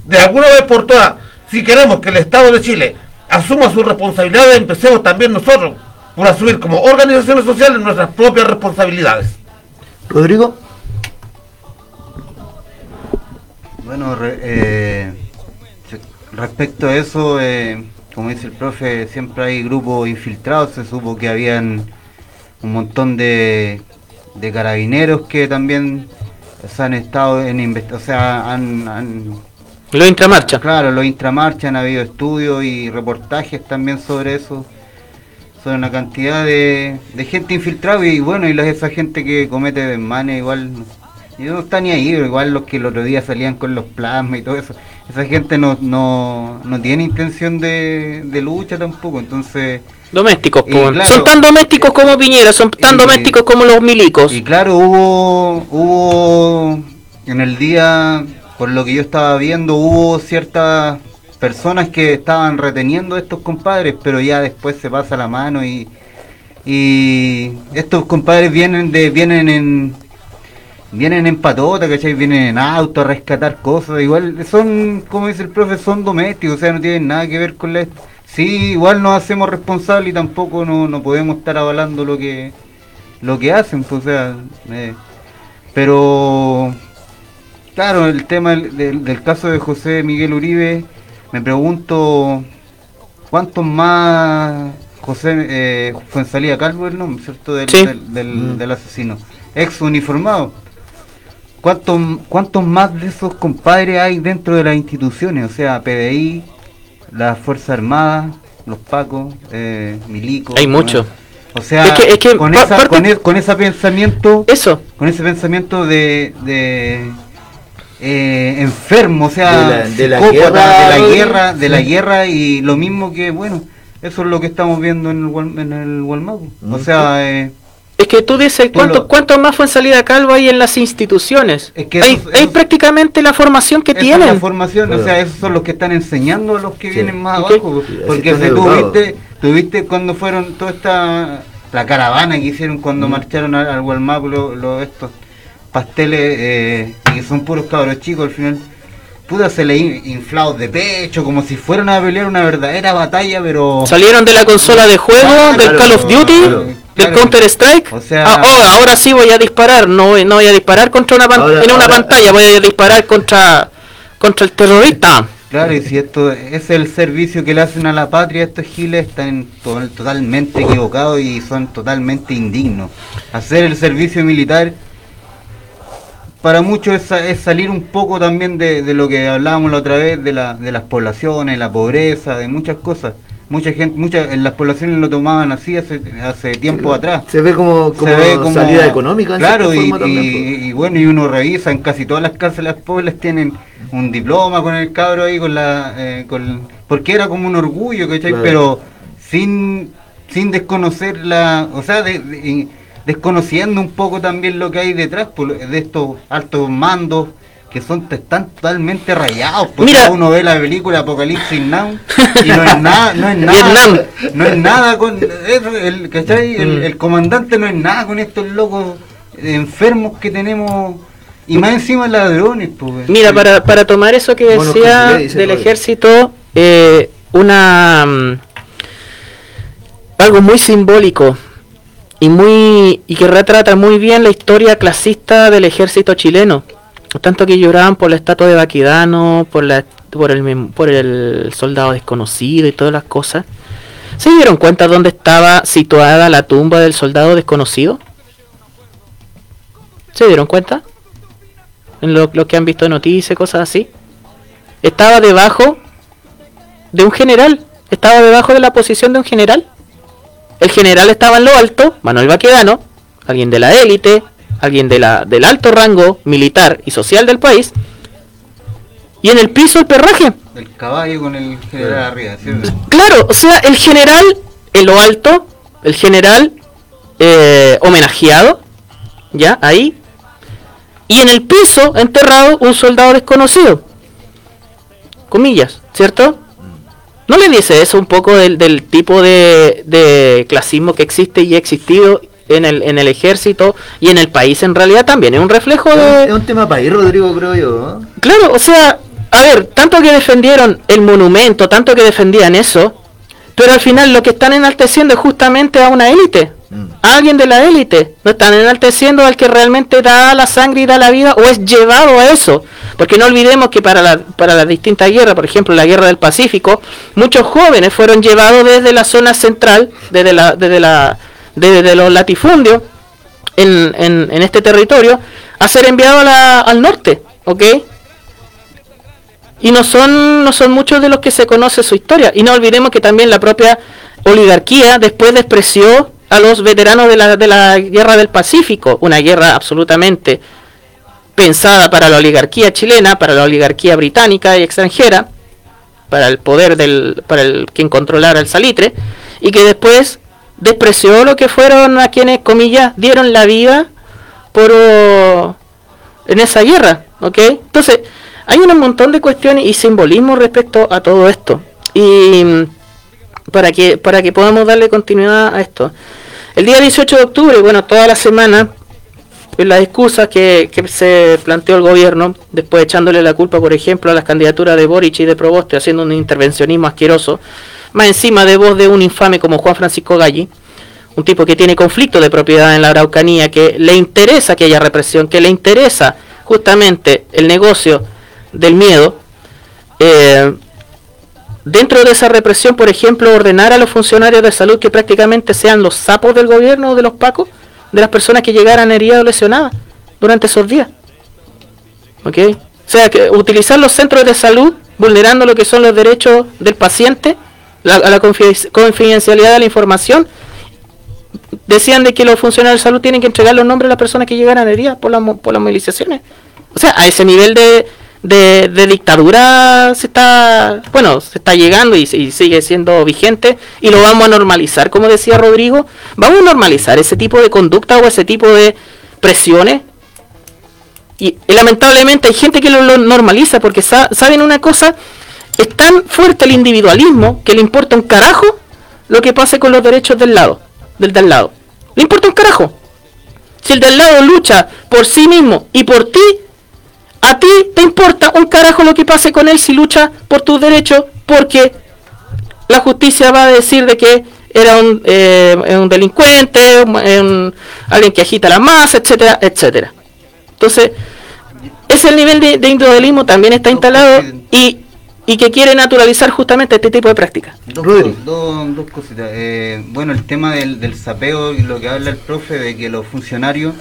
D: De alguna vez por todas, si queremos que el Estado de Chile asuma sus responsabilidades, empecemos también nosotros por asumir como organizaciones sociales nuestras propias responsabilidades.
C: Rodrigo,
G: Bueno, re- eh, respecto a eso, eh, como dice el profe, siempre hay grupos infiltrados. Se supo que habían un montón de, de carabineros que también se han estado en investigación, o sea, han, han-
E: Lo intramarcha.
G: Claro, los intramarcha han habido estudios y reportajes también sobre eso. Sobre una cantidad de, de gente infiltrada y bueno, y la- esa gente que comete desmanes igual. Y no está ni ahí, igual los que el otro día salían con los plasmas y todo eso. Esa gente no, no, no tiene intención de, de lucha tampoco, entonces...
E: Domésticos,
G: claro,
E: son tan domésticos como Piñera, son tan domésticos como los milicos.
G: Y claro, hubo, hubo en el día, por lo que yo estaba viendo, hubo ciertas personas que estaban reteniendo a estos compadres, pero ya después se pasa la mano y, y estos compadres vienen de vienen en vienen en patota, ¿cachai? Vienen en auto a rescatar cosas, igual son, como dice el profe, son domésticos, o sea, no tienen nada que ver con la... Sí, igual nos hacemos responsables y tampoco no, no podemos estar avalando lo que lo que hacen, pues, o sea, eh, pero claro, el tema del, del- del caso de José Miguel Uribe, me pregunto cuántos más José eh, Fuensalía Calvo el nombre, ¿cierto? Del,
E: Sí.
G: del, del- del asesino, ex uniformado. ¿Cuántos, ¿Cuántos más de esos compadres hay dentro de las instituciones? O sea, PDI, las Fuerzas Armadas, los Pacos, eh, Milico.
E: Hay mucho.
G: O sea,
E: Es que- es que
G: con, esa, con, e- con ese pensamiento,
E: Eso.
G: con ese pensamiento de, de eh, enfermo, o sea,
C: De la- de la
G: psicópata,
C: guerra,
G: de la guerra, de la guerra y lo mismo que, bueno, eso es lo que estamos viendo en el, en el Walmart. O sea, eh,
E: Es que tú dices, ¿cuánto, ¿cuántos más fue en salida calvo hay en las instituciones?
G: Es que
E: hay, prácticamente la formación que tienen.
G: la formación, o sea, esos son los que están enseñando a los que
C: Sí.
G: vienen más abajo.
C: Sí,
G: Porque si tú
C: educados.
G: viste, tú viste cuando fueron toda esta la caravana que hicieron cuando marcharon al, al Walmart lo- lo- estos pasteles eh, que son puros cabros chicos al final puta se le inflados de pecho como si fueran a pelear una verdadera batalla pero
E: Salieron de la consola de juego, del Call of Duty,
C: claro,
E: del
G: claro.
E: Counter Strike.
G: O sea-
E: Ah, oh, ahora sí voy a disparar, no, voy- no voy a disparar contra una pan-
C: Ahora-
E: en una
C: ahora-
E: pantalla, voy a disparar contra contra el terrorista.
G: Claro, y si esto es el servicio que le hacen a la patria, estos giles están to- totalmente equivocados y son totalmente indignos. Hacer el servicio militar para muchos es, sa- es salir un poco también de, de lo que hablábamos la otra vez, de, la, de las poblaciones, la pobreza, de muchas cosas. Mucha gente, muchas, en las poblaciones lo tomaban así hace, hace tiempo atrás.
C: Se ve como, como,
G: Se ve como-
C: salida económica.
G: Claro, y,
C: pues.
G: y- y bueno, y uno revisa, en casi todas las cárceles pobres tienen un diploma con el cabro ahí, con la eh, con, porque era como un orgullo, ¿cachai?
C: Claro.
G: Pero sin, sin desconocer la, o sea, de- de- y desconociendo un poco también lo que hay detrás por- de estos altos mandos que son están totalmente rayados porque
E: Mira.
G: uno ve la película Apocalipsis Now y no es (laughs) nada no es nada no es nada con el, ¿cachai? El,
E: Mm.
G: el comandante no es nada con estos locos enfermos que tenemos y más encima ladrones pues
E: Mira, para, para tomar eso que decía del ejército, eh, una mm, algo muy simbólico y muy y que retrata muy bien la historia clasista del ejército chileno. Tanto que lloraban por la estatua de Baquedano, por la por el por el soldado desconocido y todas las cosas. ¿Se dieron cuenta dónde estaba situada la tumba del soldado desconocido? ¿Se dieron cuenta? En lo, lo que han visto noticias, cosas así. Estaba debajo de un general. Estaba debajo de la posición de un general. El general estaba en lo alto, Manuel Baquedano, alguien de la élite, alguien de la, del alto rango militar y social del país. Y en el piso el perraje.
G: El caballo con el general arriba, ¿cierto?
E: Claro, o sea, el general en lo alto, el general eh, homenajeado, ya, ahí. Y en el piso, enterrado, un soldado desconocido. Comillas, ¿cierto? ¿No le dice eso un poco del, del tipo de, de clasismo que existe y ha existido en el, en el ejército y en el país en realidad también? Es un reflejo de...
C: Es un tema ir, Rodrigo, creo yo.
E: Claro, o sea, a ver, tanto que defendieron el monumento, tanto que defendían eso, pero al final lo que están enalteciendo es justamente a una élite, alguien de la élite. No están enalteciendo al que realmente da la sangre y da la vida o es llevado a eso. Porque no olvidemos que para, la- para las distintas guerras, por ejemplo la guerra del Pacífico, muchos jóvenes fueron llevados desde la zona central, desde, la, desde, la, desde los latifundios, en, en, este territorio, a ser enviados al norte, ¿ok? y no son no son muchos de los que se conoce su historia y no olvidemos que también la propia oligarquía después despreció a los veteranos de la, de la guerra del Pacífico una guerra absolutamente pensada para la oligarquía chilena para la oligarquía británica y extranjera para el poder del para el quien controlara el salitre y que después despreció lo que fueron a quienes comillas dieron la vida por oh, en esa guerra, ¿ok? Entonces, hay un montón de cuestiones y simbolismo respecto a todo esto. Y mm, para que, para que podamos darle continuidad a esto. El día 18 de octubre, bueno, toda la semana, en las excusas que, que se planteó el gobierno, después echándole la culpa, por ejemplo, a las candidaturas de Boric y de Proboste, haciendo un intervencionismo asqueroso, más encima de voz de un infame como Juan Francisco Galli, un tipo que tiene conflicto de propiedad en la Araucanía, que le interesa que haya represión, que le interesa justamente el negocio del miedo, eh, dentro de esa represión, por ejemplo, ordenar a los funcionarios de salud que prácticamente sean los sapos del gobierno o de los pacos, de las personas que llegaran heridas o lesionadas durante esos días. ¿Ok? O sea, que utilizar los centros de salud vulnerando lo que son los derechos del paciente, la, la confi- confidencialidad de la información, decían de que los funcionarios de salud tienen que entregar los nombres de las personas que llegaran heridas por las movilizaciones. O sea, a ese nivel de, de, de dictadura se está, bueno, se está llegando y, sigue siendo vigente y lo vamos a normalizar, como decía Rodrigo, vamos a normalizar ese tipo de conducta o ese tipo de presiones. Y, y lamentablemente hay gente que lo, lo normaliza porque sa- saben una cosa, es tan fuerte el individualismo que le importa un carajo lo que pase con los derechos del lado, del del lado. Le importa un carajo. Si el del lado lucha por sí mismo y por ti, a ti te importa un carajo lo que pase con él si lucha por tus derechos porque la justicia va a decir de que era un, eh, un delincuente, un- un- alguien que agita la masa, etcétera, etcétera. Entonces, ese el nivel de, de individualismo también está instalado y, y que quiere naturalizar justamente este tipo de prácticas.
G: Dos- dos cositas. Eh, bueno, el tema del, del sapeo y lo que habla el profe de que los funcionarios,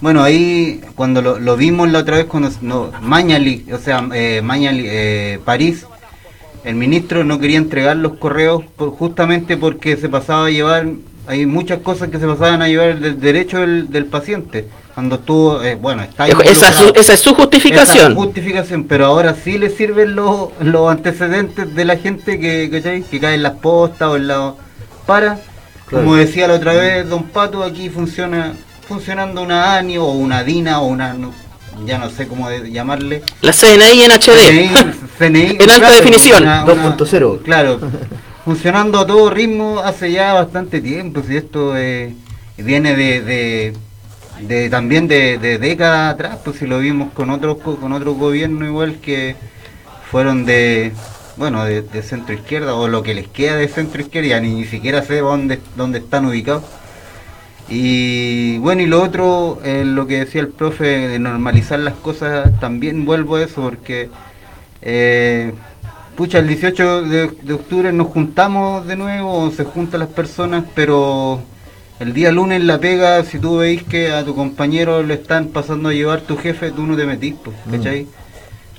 G: bueno, ahí cuando lo, lo vimos la otra vez, cuando no, Mañali, o sea, eh, Mañali, eh, París, el ministro no quería entregar los correos por- justamente porque se pasaba a llevar, hay muchas cosas que se pasaban a llevar del derecho del, del paciente. Cuando estuvo, eh, bueno, está
E: Esa, es su- esa es su justificación.
G: Esa justificación, pero ahora sí le sirven los, los antecedentes de la gente que, ¿cachai? que cae en las postas o en la para. Como decía la otra vez Don Pato, aquí funciona funcionando una ANI o una DINA o una, no- ya no sé cómo de- llamarle.
E: La CNI en HD.
G: CNI, (laughs)
E: En alta definición.
C: 2.0.
G: Claro, funcionando a todo ritmo hace ya bastante tiempo, si esto eh, viene de, de, de también de, de décadas atrás, pues si lo vimos con otros co- con otros gobiernos igual que fueron de bueno de, de centro izquierda o lo que les queda de centro izquierda, ya ni, ni siquiera sé dónde, dónde están ubicados. Y bueno, y lo otro, eh, lo que decía el profe, de normalizar las cosas, también vuelvo a eso, porque, eh, pucha, el 18 de, de octubre nos juntamos de nuevo, se juntan las personas, pero el día lunes la pega, si tú veis que a tu compañero le están pasando a llevar tu jefe, tú no te metís, pues, ¿cachai?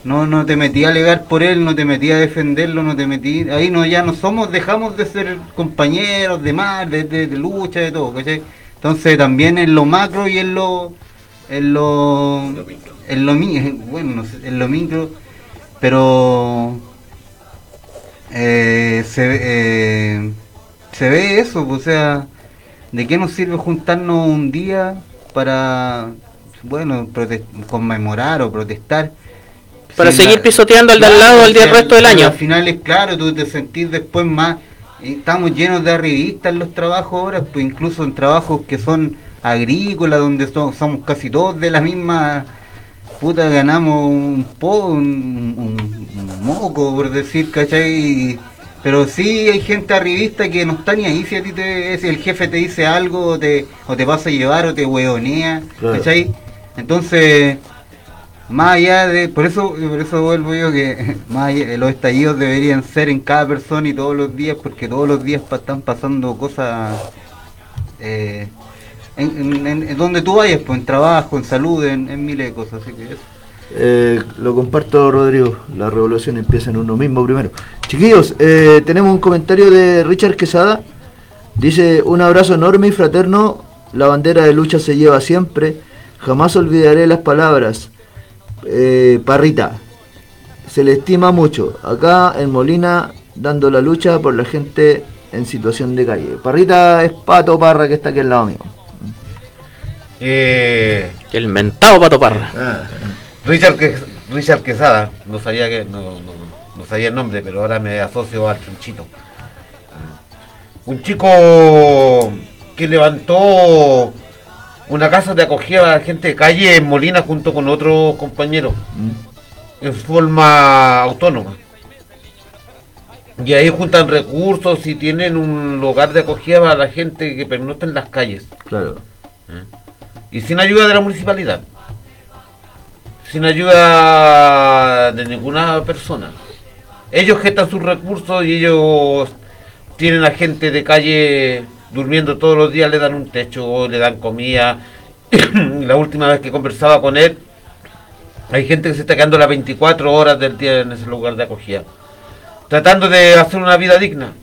G: No, no te metí a alegar por él, no te metí a defenderlo, no te metí... Ahí no, ya no somos, dejamos de ser compañeros de mar, de, de- de lucha, de todo, ¿cachai? Entonces también en lo macro y en lo... En lo... En lo mi- bueno, no sé, en lo micro, pero... eh, se, ve- eh, se ve eso, o sea, ¿de qué nos sirve juntarnos un día para, bueno, conmemorar o protestar?
E: Para
G: Si
E: seguir
G: la-
E: pisoteando al de al lado el día- el resto del año.
G: Al final es claro, tú te sentís después más, eh, estamos llenos de arribistas en los trabajos ahora, pues incluso en trabajos que son agrícolas, donde so- somos casi todos de la misma puta ganamos un po, un, un- un moco, por decir, ¿cachai? Pero sí hay gente arribista que no está ni ahí si a ti te, si el jefe te dice algo o te, o te pasa a llevar o te hueonea,
C: Claro.
G: ¿cachai? Entonces, más allá de, por eso, por eso vuelvo yo que (laughs) los estallidos deberían ser en cada persona y todos los días, porque todos los días están pasando cosas eh, en donde tú vayas, pues en trabajo, en salud, en, en miles de cosas, así que eso.
C: Eh, lo comparto, Rodrigo. La revolución empieza en uno mismo primero. Chiquillos, eh, tenemos un comentario de Richard Quesada. Dice: Un abrazo enorme y fraterno. La bandera de lucha se lleva siempre. Jamás olvidaré las palabras. Eh, Parrita, se le estima mucho. Acá en Molina, dando la lucha por la gente en situación de calle. Parrita es Pato Parra que está aquí al lado mío.
D: Eh,
E: El mentado Pato Parra.
D: Richard, que, Richard Quesada, no sabía que no, no- no sabía el nombre, pero ahora me asocio al chunchito. Un chico que levantó una casa de acogida a la gente de calle en Molina junto con otros compañeros en forma autónoma. Y ahí juntan recursos y tienen un lugar de acogida para la gente que pernocta en las calles
C: Claro.
D: y sin ayuda de la municipalidad, sin ayuda de ninguna persona. Ellos gestan sus recursos y ellos tienen a gente de calle durmiendo todos los días, le dan un techo, le dan comida. (coughs) la última vez que conversaba con él, hay gente que se está quedando las 24 horas del día en ese lugar de acogida, tratando de hacer una vida digna.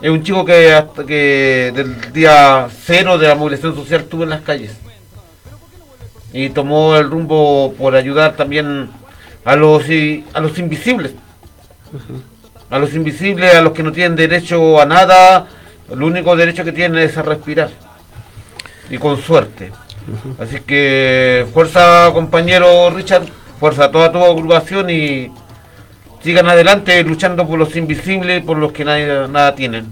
D: Es un chico que hasta que del día cero de la movilización social estuvo en las calles. Y tomó el rumbo por ayudar también a los a los invisibles. A los invisibles, a los que no tienen derecho a nada, el único derecho que tienen es a respirar. Y con suerte. Así que fuerza compañero Richard, fuerza a toda tu agrupación y sigan adelante luchando por los invisibles, por los que nadie, nada tienen.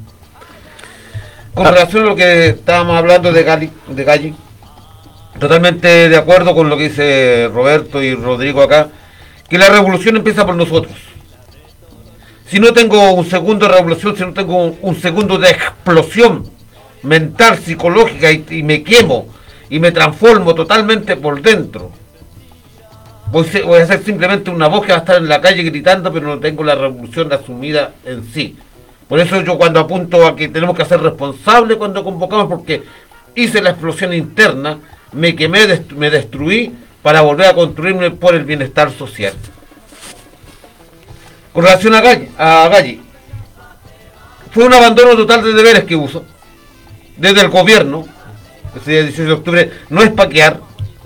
D: Con relación a lo que estábamos hablando de Gali, de Galli, totalmente de acuerdo con lo que dice Roberto y Rodrigo acá, que la revolución empieza por nosotros. Si no tengo un segundo de revolución, si no tengo un, un segundo de explosión mental, psicológica y, me quemo y me transformo totalmente por dentro, voy, a ser simplemente una voz que va a estar en la calle gritando, pero no tengo la revolución asumida en sí. Por eso yo cuando apunto a que tenemos que ser responsables cuando convocamos, porque hice la explosión interna, me quemé, me destruí para volver a construirme por el bienestar social. Con relación a Galli, a Galli, fue un abandono total de deberes que uso desde el gobierno. Ese día 18 de octubre no es paquear,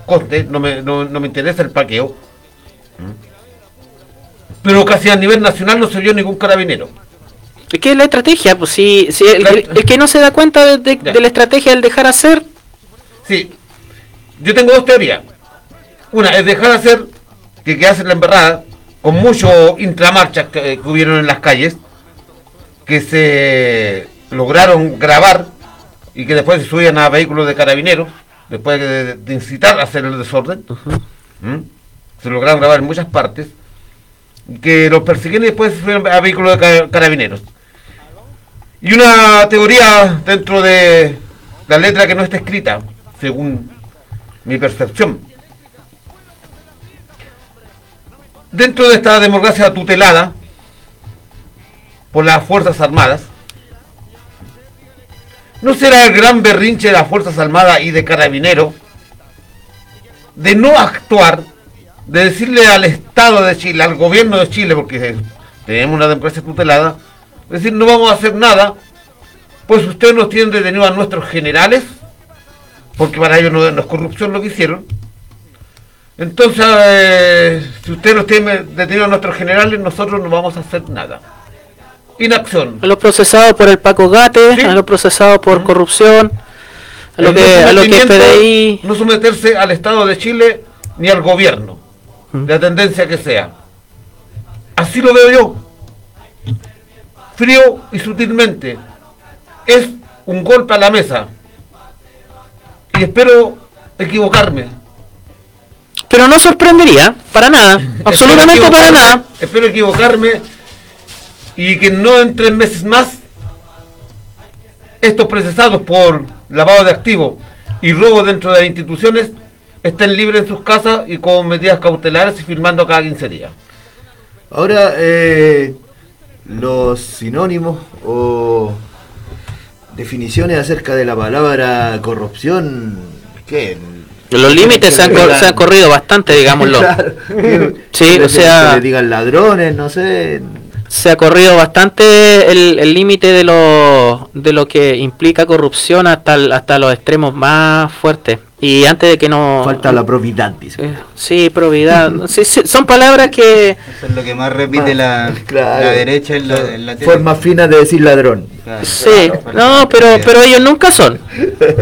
D: coste, no me, no, no me interesa el paqueo. Pero casi a nivel nacional no se vio ningún carabinero.
E: Es que es la estrategia, pues si, si el, el- el que no se da cuenta de, de-
D: Ya.
E: de la estrategia del dejar hacer,
D: Sí, yo tengo dos teorías. Una es dejar hacer que, que hacen la embarrada, con muchos intramarchas que, que hubieron en las calles, que se lograron grabar y que después se subían a vehículos de carabineros, después de, de incitar a hacer el desorden. ¿Mm? Se lograron grabar en muchas partes, que los persiguieron y después se subieron a vehículos de ca- carabineros. Y una teoría dentro de la letra que no está escrita, según mi percepción. Dentro de esta democracia tutelada por las Fuerzas Armadas, ¿no será el gran berrinche de las Fuerzas Armadas y de Carabineros de no actuar, de decirle al Estado de Chile, al gobierno de Chile, porque tenemos una democracia tutelada, decir no vamos a hacer nada, pues ustedes nos tienen detenidos a nuestros generales, porque para ellos no, no es corrupción lo que hicieron. Entonces, eh, si ustedes nos tienen detenidos a nuestros generales, nosotros no vamos a hacer nada. Inacción.
E: A los procesados por el Paco Gate,
D: Sí.
E: a los procesados por corrupción, a lo
D: El
E: que,
D: no
E: a lo que
D: sometimiento,
E: PDI.
D: No someterse al Estado de Chile ni al gobierno, de la tendencia que sea. Así lo veo yo. Frío y sutilmente. Es un golpe a la mesa. Y espero equivocarme.
E: Pero no sorprendería, para nada, (laughs) absolutamente para nada.
D: Espero equivocarme y que no en tres meses más estos procesados por lavado de activos y robo dentro de las instituciones estén libres en sus casas y con medidas cautelares y firmando cada 15 días.
C: Ahora, eh, los sinónimos o definiciones acerca de la palabra corrupción, ¿qué?
E: Los límites se han, cor- se han corrido bastante, digámoslo.
C: Claro.
E: Sí,
C: Que-
E: o sea-
C: que le digan ladrones, no sé.
E: Se ha corrido bastante el límite de lo, de lo que implica corrupción hasta, hasta los extremos más fuertes. Y antes de que no...
C: Falta la probidad, dice.
E: Eh, Sí, probidad. (laughs) Sí, sí, son palabras que...
G: Eso es lo que más repite la,
C: Claro.
G: la derecha en la, en la.
C: Forma fina de decir ladrón.
G: Claro.
E: Sí, no, pero, pero ellos nunca son. (laughs)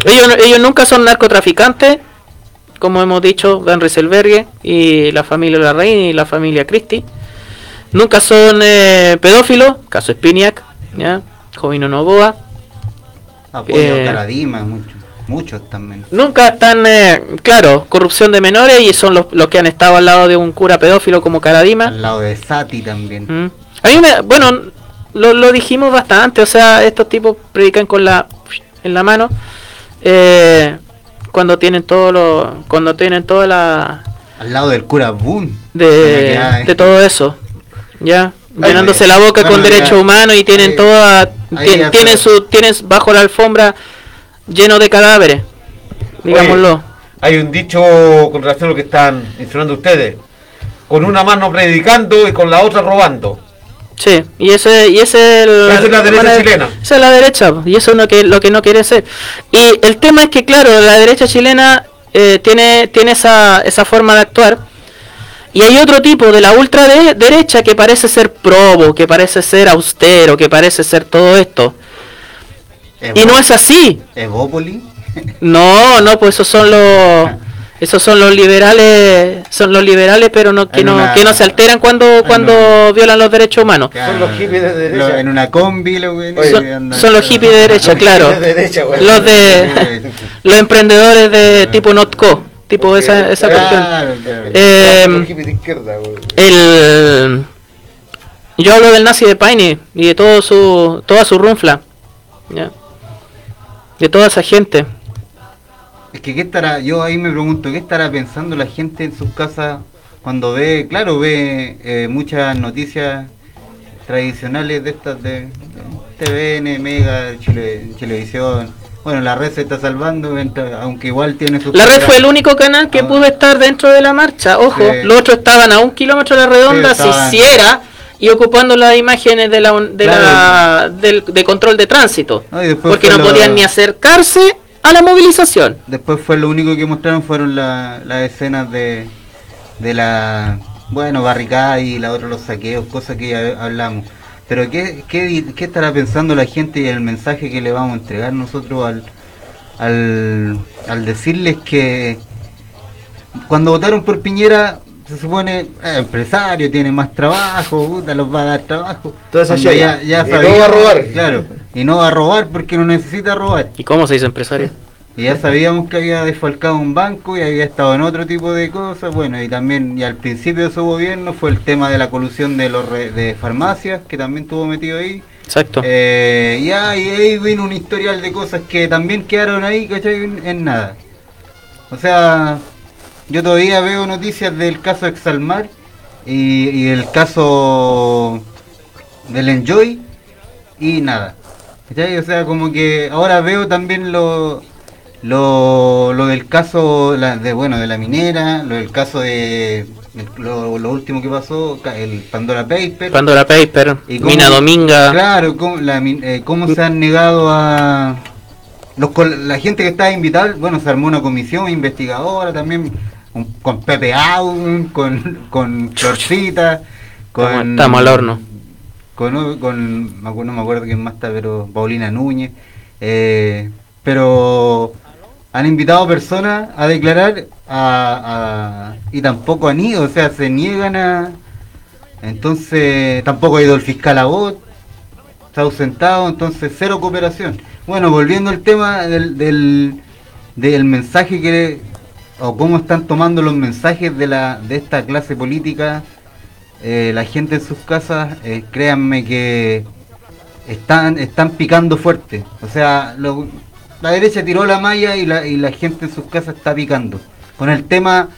E: Ellos, ellos nunca son narcotraficantes, como hemos dicho, Dan Rieselbergue y la familia Larraín y la familia Christie. Nunca son eh, pedófilos, caso Spiniak, ¿ya? Jovino Novoa.
G: Apoyo
E: eh,
G: a Caradima, muchos, muchos también.
E: Nunca están, eh, claro, corrupción de menores y son los, los que han estado al lado de un cura pedófilo como Caradima.
G: Al lado de Sati también.
E: Mm. A mí me, bueno, lo, lo dijimos bastante, o sea, estos tipos predican con la en la mano eh, cuando tienen todo lo, cuando tienen toda la
G: Al lado del cura Boone.
E: de,
G: eh.
E: de todo eso, ya
G: Ay,
E: llenándose la boca con
G: bueno,
E: derechos humanos y tienen
G: ahí-
E: toda, tien- tienen su, tienen bajo la alfombra lleno de cadáveres, digámoslo.
D: Oye, hay un dicho con relación a lo que están insinuando ustedes. Con una mano predicando y con la otra robando.
E: Sí, y ese, y ese es el-
D: es la derecha chilena.
E: Esa es la derecha, y eso es lo que, lo que no quiere ser. Y el tema es que, claro, la derecha chilena eh, tiene, tiene esa, esa forma de actuar. Y hay otro tipo de la ultraderecha que parece ser probo, que parece ser austero, que parece ser todo esto. Y no es así.
G: Evópoli.
E: No, no, pues esos son los (laughs) esos son los liberales, son los liberales, pero no que
G: En
E: no
G: una-
E: que no se alteran cuando cuando violan los derechos humanos.
D: Son los hippies de derecha.
G: Lo- en una combi, lo güey,
E: Son, los hippies de derecha, claro.
D: de derecha, güey.
E: Los de (laughs) los emprendedores de tipo Notco, tipo esa esa cuestión.
G: Claro, claro.
E: Eh,
D: Los hippies de izquierda, güey.
E: el yo hablo del nazi de Paine y de todo su toda su runfla. ¿ya? De toda esa gente.
G: Es que qué estará, yo ahí me pregunto, ¿qué estará pensando la gente en sus casas cuando ve, claro, ve eh, muchas noticias tradicionales de estas de, de TVN, Mega, Chile, Televisión? Bueno, la red se está salvando, aunque igual tiene su...
E: La red fue el único canal que
G: Ah.
E: pudo estar dentro de la marcha. Ojo,
G: Sí.
E: los otros estaban a un kilómetro de la redonda,
G: Sí,
E: si hiciera, y ocupando las imágenes de la, de, la del, de control de tránsito.
G: No,
E: porque no
G: lo-
E: podían ni acercarse a la movilización.
G: Después fue lo único que mostraron fueron la- las escenas de, de la, bueno, barricada y la otra los saqueos, cosas que ya hablamos. Pero ¿qué, qué, estará pensando la gente y el mensaje que le vamos a entregar nosotros al, al, al decirles que cuando votaron por Piñera se supone eh, empresario, tiene más trabajo, puta, los va a dar trabajo.
C: Shaya.
G: ya, ya
D: Y no
G: sabíamos-
D: va a robar.
G: Claro, y no va a robar porque no necesita robar.
E: ¿Y cómo se dice empresario?
G: Y ya sabíamos que había desfalcado un banco y había estado en otro tipo de cosas. Bueno, y también, y al principio de su gobierno fue el tema de la colusión de los re- de farmacias, que también estuvo metido ahí.
E: Exacto.
G: Eh, y ahí, vino un historial de cosas que también quedaron ahí, ¿cachai? En, en nada. O sea, yo todavía veo noticias del caso Exalmar y, y el caso del Enjoy y nada. ¿Cachai? O sea, como que ahora veo también lo, lo, lo del caso la- de bueno de la minera, lo del caso de lo, lo último que pasó, el Pandora Paper.
E: Pandora Paper,
G: Y cómo-
E: Mina Dominga.
G: Claro, cómo, la eh, cómo se han negado a... Los, la gente que estaba invitada, bueno, se armó una comisión investigadora también, un- con Pepe Aun, con, con Florcita, con...
E: Estamos al horno.
G: Con, no me acuerdo quién más está, pero Paulina Núñez. eh, pero han invitado personas a declarar a, y tampoco han ido, o sea, se niegan a... Entonces, tampoco ha ido el fiscal a voz, está ausentado, entonces cero cooperación. Bueno, volviendo al tema del, del, del mensaje que, o cómo están tomando los mensajes de, la, de esta clase política, eh, la gente en sus casas, eh, créanme que están, están picando fuerte. O sea, lo- la derecha tiró la malla y la, y la gente en sus casas está picando. Con el tema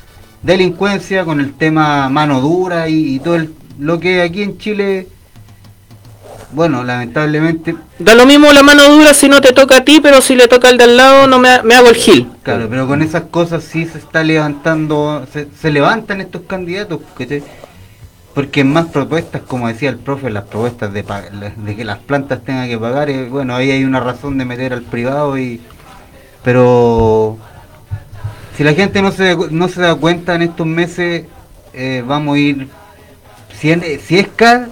G: delincuencia, con el tema mano dura y, y todo el- lo que aquí en Chile, bueno, lamentablemente,
E: Da lo mismo la mano dura si no te toca a ti, pero si le toca al de al lado, no me, me hago el gil.
G: claro, pero con esas cosas sí se está levantando, se, se levantan estos candidatos, ¿cachai? Porque en más propuestas, como decía el profe, las propuestas de, que las plantas tengan que pagar, eh, bueno, ahí hay una razón de meter al privado y pero si la gente no se no se da cuenta en estos meses eh, vamos a ir si, en- si es CAR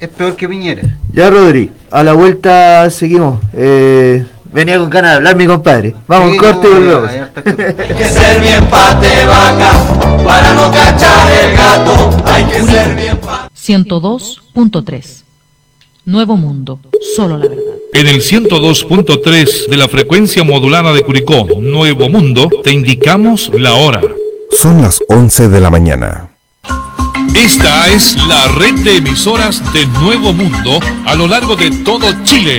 G: es peor que Piñera
C: Ya, Rodri, a la vuelta seguimos. Eh, venía con ganas de hablar mi compadre. Vamos,
G: Sí,
C: corte y volvemos.
G: hay hartas cosas. (laughs)
H: Hay que ser bien pate vaca para no cachar el gato. Hay que ser bien pate.
I: 102.3 Nuevo Mundo, solo la verdad.
J: En el 102.3 de la frecuencia modulada de Curicó, Nuevo Mundo, te indicamos la hora.
K: Son las 11 de la mañana.
J: Esta es la red de emisoras de Nuevo Mundo a lo largo de todo Chile.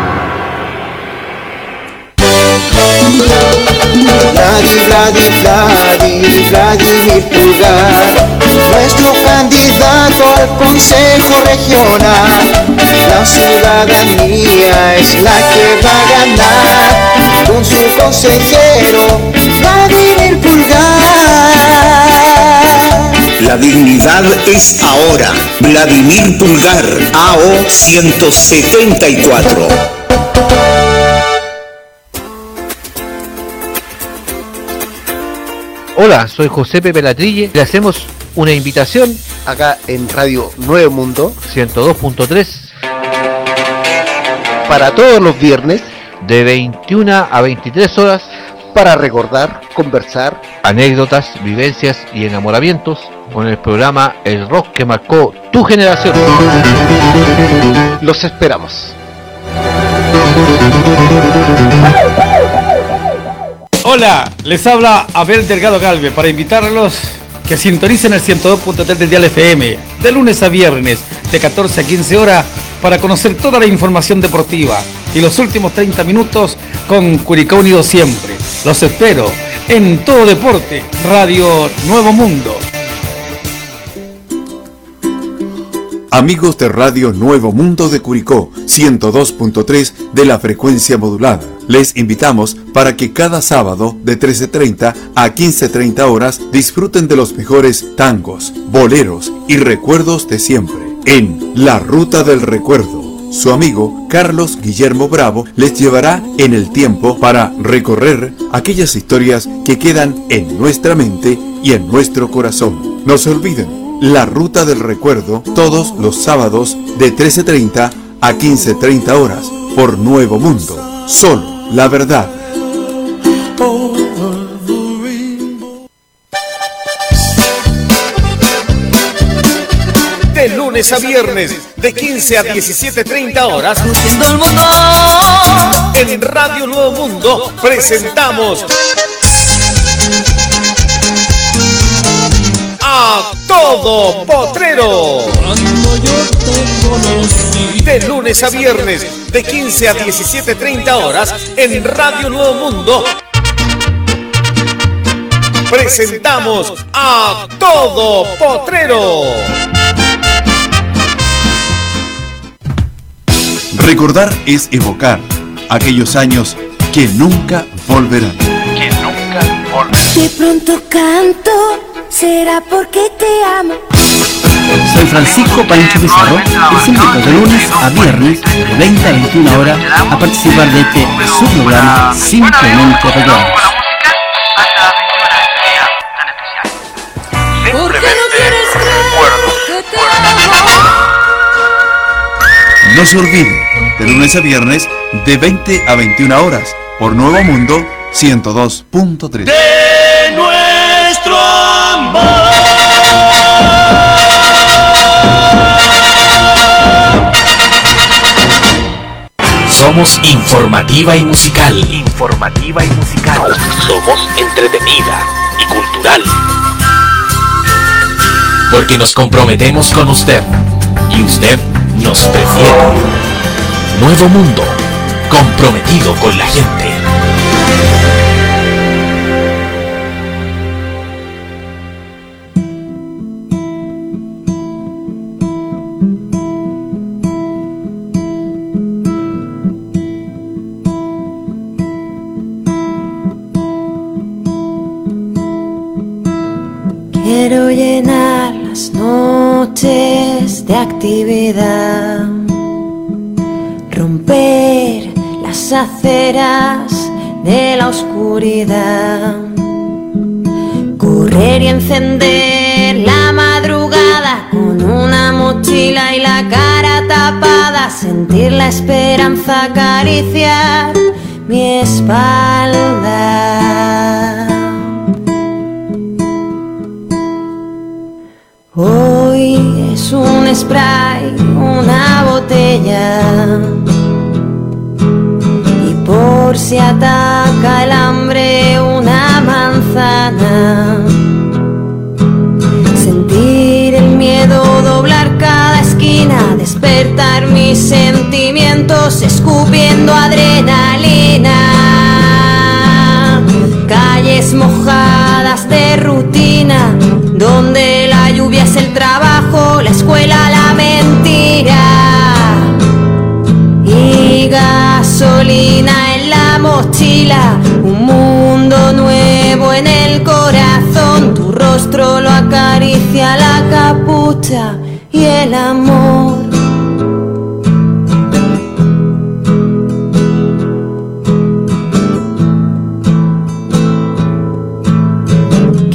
H: Vladi, Vladi, Vladi, Vladimir Pulgar, nuestro candidato al Consejo Regional. La ciudadanía es la que va a ganar con su consejero Vladimir Pulgar.
L: La dignidad es ahora. Vladimir Pulgar, AO 174.
M: Hola, soy José Pepe Latrille. Le hacemos una invitación acá en Radio Nuevo Mundo 102.3 para todos los viernes de 21 a 23 horas para recordar, conversar, anécdotas, vivencias y enamoramientos con el programa El Rock que marcó tu generación. Los esperamos.
N: Hola, les habla Abel Delgado Galve para invitarlos que sintonicen el 102.3 del Dial FM de lunes a viernes de 14 a 15 horas para conocer toda la información deportiva y los últimos 30 minutos con Curicó Unido siempre. Los espero en todo deporte, Radio Nuevo Mundo.
O: Amigos de Radio Nuevo Mundo de Curicó, 102.3 de la frecuencia modulada. Les invitamos para que cada sábado de 13.30 a 15.30 horas disfruten de los mejores tangos, boleros y recuerdos de siempre. En La Ruta del Recuerdo, su amigo Carlos Guillermo Bravo les llevará en el tiempo para recorrer aquellas historias que quedan en nuestra mente y en nuestro corazón. No se olviden, La Ruta del Recuerdo todos los sábados de 13.30 a 15.30 horas por Nuevo Mundo. Solo la verdad.
B: De lunes a viernes, de 15 a 17.30 horas, en Radio Nuevo Mundo presentamos todo potrero. De lunes a viernes, de 15 a 17.30 horas, en Radio Nuevo Mundo presentamos a todo potrero.
O: Recordar es evocar aquellos años que nunca volverán.
H: Que nunca volverán. De pronto canto, será porque te amo.
P: Soy Francisco Pancho Pizarro y invito de lunes a viernes de 20 a 21 horas a participar de este su programa Simplemente
H: amo.
O: No se olvide, de lunes a viernes, de 20 a 21 horas, por Nuevo Mundo 102.3.
A: Somos informativa y musical.
Q: Informativa y musical.
A: Somos entretenida y cultural. Porque nos comprometemos con usted y usted nos prefiere. Nuevo Mundo, comprometido con la gente.
H: Actividad, romper las aceras de la oscuridad, correr y encender la madrugada con una mochila y la cara tapada, sentir la esperanza acariciar mi espalda. Hoy un spray, una botella. Y por si ataca el hambre, una manzana. Sentir el miedo doblar cada esquina, despertar mis sentimientos escupiendo adrenalina. Calles mojadas de rutina, donde trabajo, la mentira. Y gasolina en la mochila, un mundo nuevo en el corazón, tu rostro lo acaricia la capucha y el amor.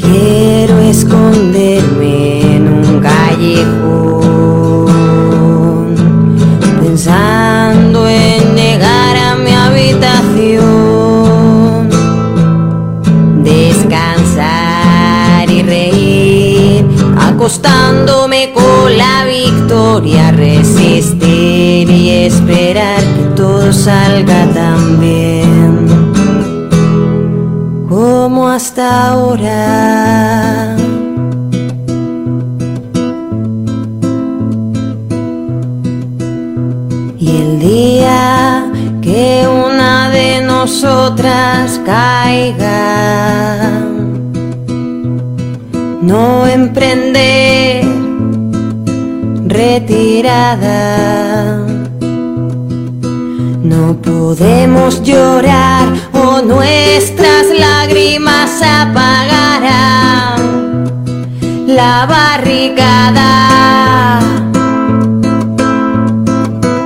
H: Quiero esconderme acostándome con la victoria, resistir y esperar que todo salga tan bien como hasta ahora. Y el día que una de nosotras caiga, no emprender retirada. No podemos llorar o nuestras lágrimas apagarán la barricada.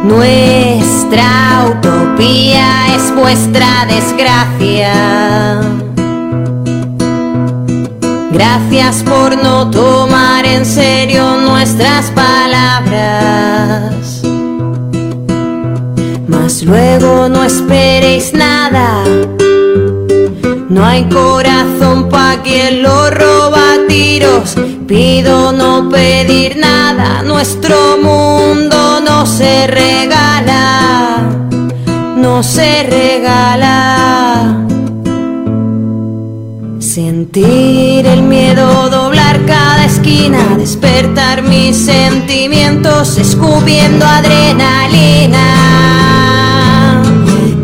H: Nuestra utopía es vuestra desgracia. Gracias por no tomar en serio nuestras palabras. Mas luego no esperéis nada. No hay corazón pa' quien lo roba a tiros. Pido no pedir nada. Nuestro mundo no se regala. No se regala. Sentir el miedo doblar cada esquina, despertar mis sentimientos, escupiendo adrenalina.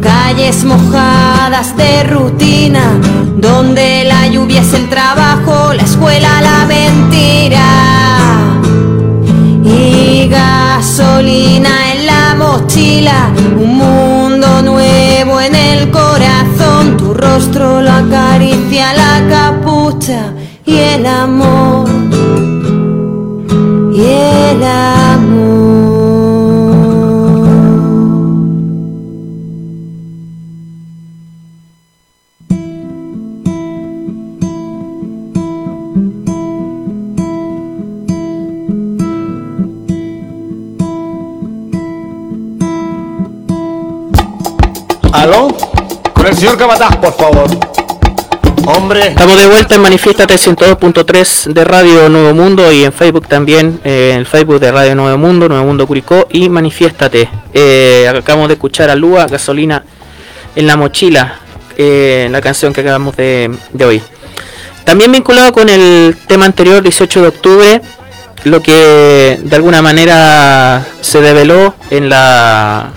H: Calles mojadas de rutina, donde la lluvia es el trabajo, la escuela la mentira. Y gasolina en la mochila, capucha y el amor, y el amor.
B: ¿Aló? Con el señor Capataz, por favor.
E: Estamos de vuelta en Manifiéstate 102.3 de Radio Nuevo Mundo y en Facebook también, eh, en el Facebook de Radio Nuevo Mundo, Nuevo Mundo Curicó y Manifiéstate. Eh, acabamos de escuchar a Lua, Gasolina en la mochila, eh, la canción que acabamos de, de oír. También vinculado con el tema anterior, 18 de octubre, lo que de alguna manera se develó en la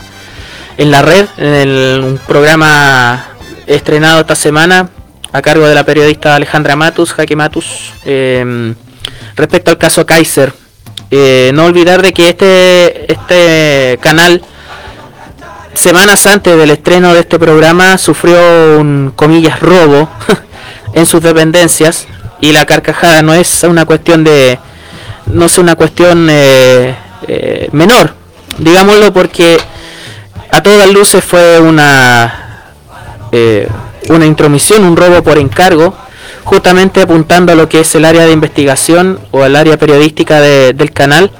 E: en la red, en el, un programa estrenado esta semana a cargo de la periodista Alejandra Matus, Jaque Matus, eh, respecto al caso Kaiser. Eh, no olvidar de que este, este canal, semanas antes del estreno de este programa, sufrió un, comillas, robo (laughs) en sus dependencias y la carcajada no es una cuestión de, no es una cuestión eh, eh, menor, digámoslo porque a todas luces fue una una intromisión, un robo por encargo, justamente apuntando a lo que es el área de investigación o el área periodística de- del canal,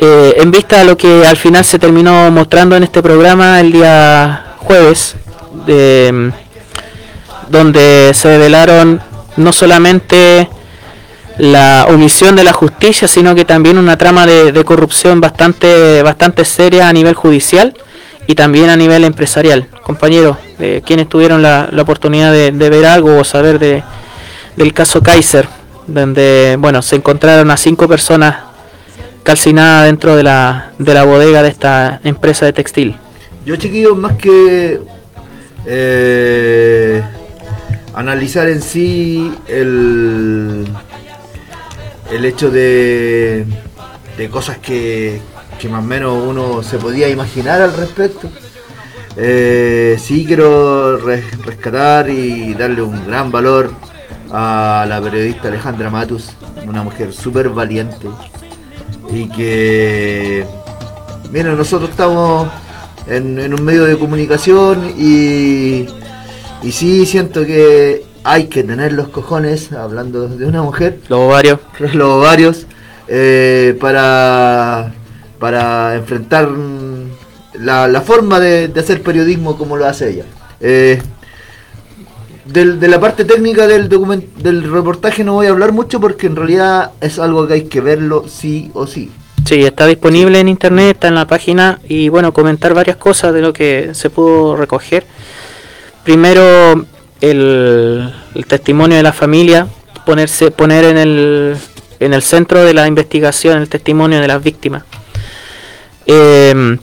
E: eh, en vista de lo que al final se terminó mostrando en este programa el día jueves, de, donde se revelaron no solamente la omisión de la justicia, sino que también una trama de, de corrupción bastante, bastante seria a nivel judicial y también a nivel empresarial. Compañeros, quienes tuvieron la, oportunidad de, de ver algo o saber de, del caso Kaiser, donde bueno se encontraron a cinco personas calcinadas dentro de la, de la bodega de esta empresa de textil.
C: Yo, chiquillos, más que eh, analizar en sí el, el hecho de, de cosas que, que más o menos uno se podía imaginar al respecto, eh, sí quiero res- rescatar y darle un gran valor a la periodista Alejandra Matus, una mujer súper valiente y que, miren, nosotros estamos en, en un medio de comunicación y, y sí siento que hay que tener los cojones, hablando de una mujer,
E: los ovarios, (laughs)
C: los ovarios eh, para, para enfrentar la, forma de, hacer periodismo como lo hace ella. Eh, de la parte técnica del, del reportaje no voy a hablar mucho porque en realidad es algo que hay que verlo sí o sí.
E: Sí, está disponible en internet, está en la página y bueno, comentar varias cosas de lo que se pudo recoger. Primero, el, testimonio de la familia, ponerse, poner en el, en el centro de la investigación el testimonio de las víctimas. Em,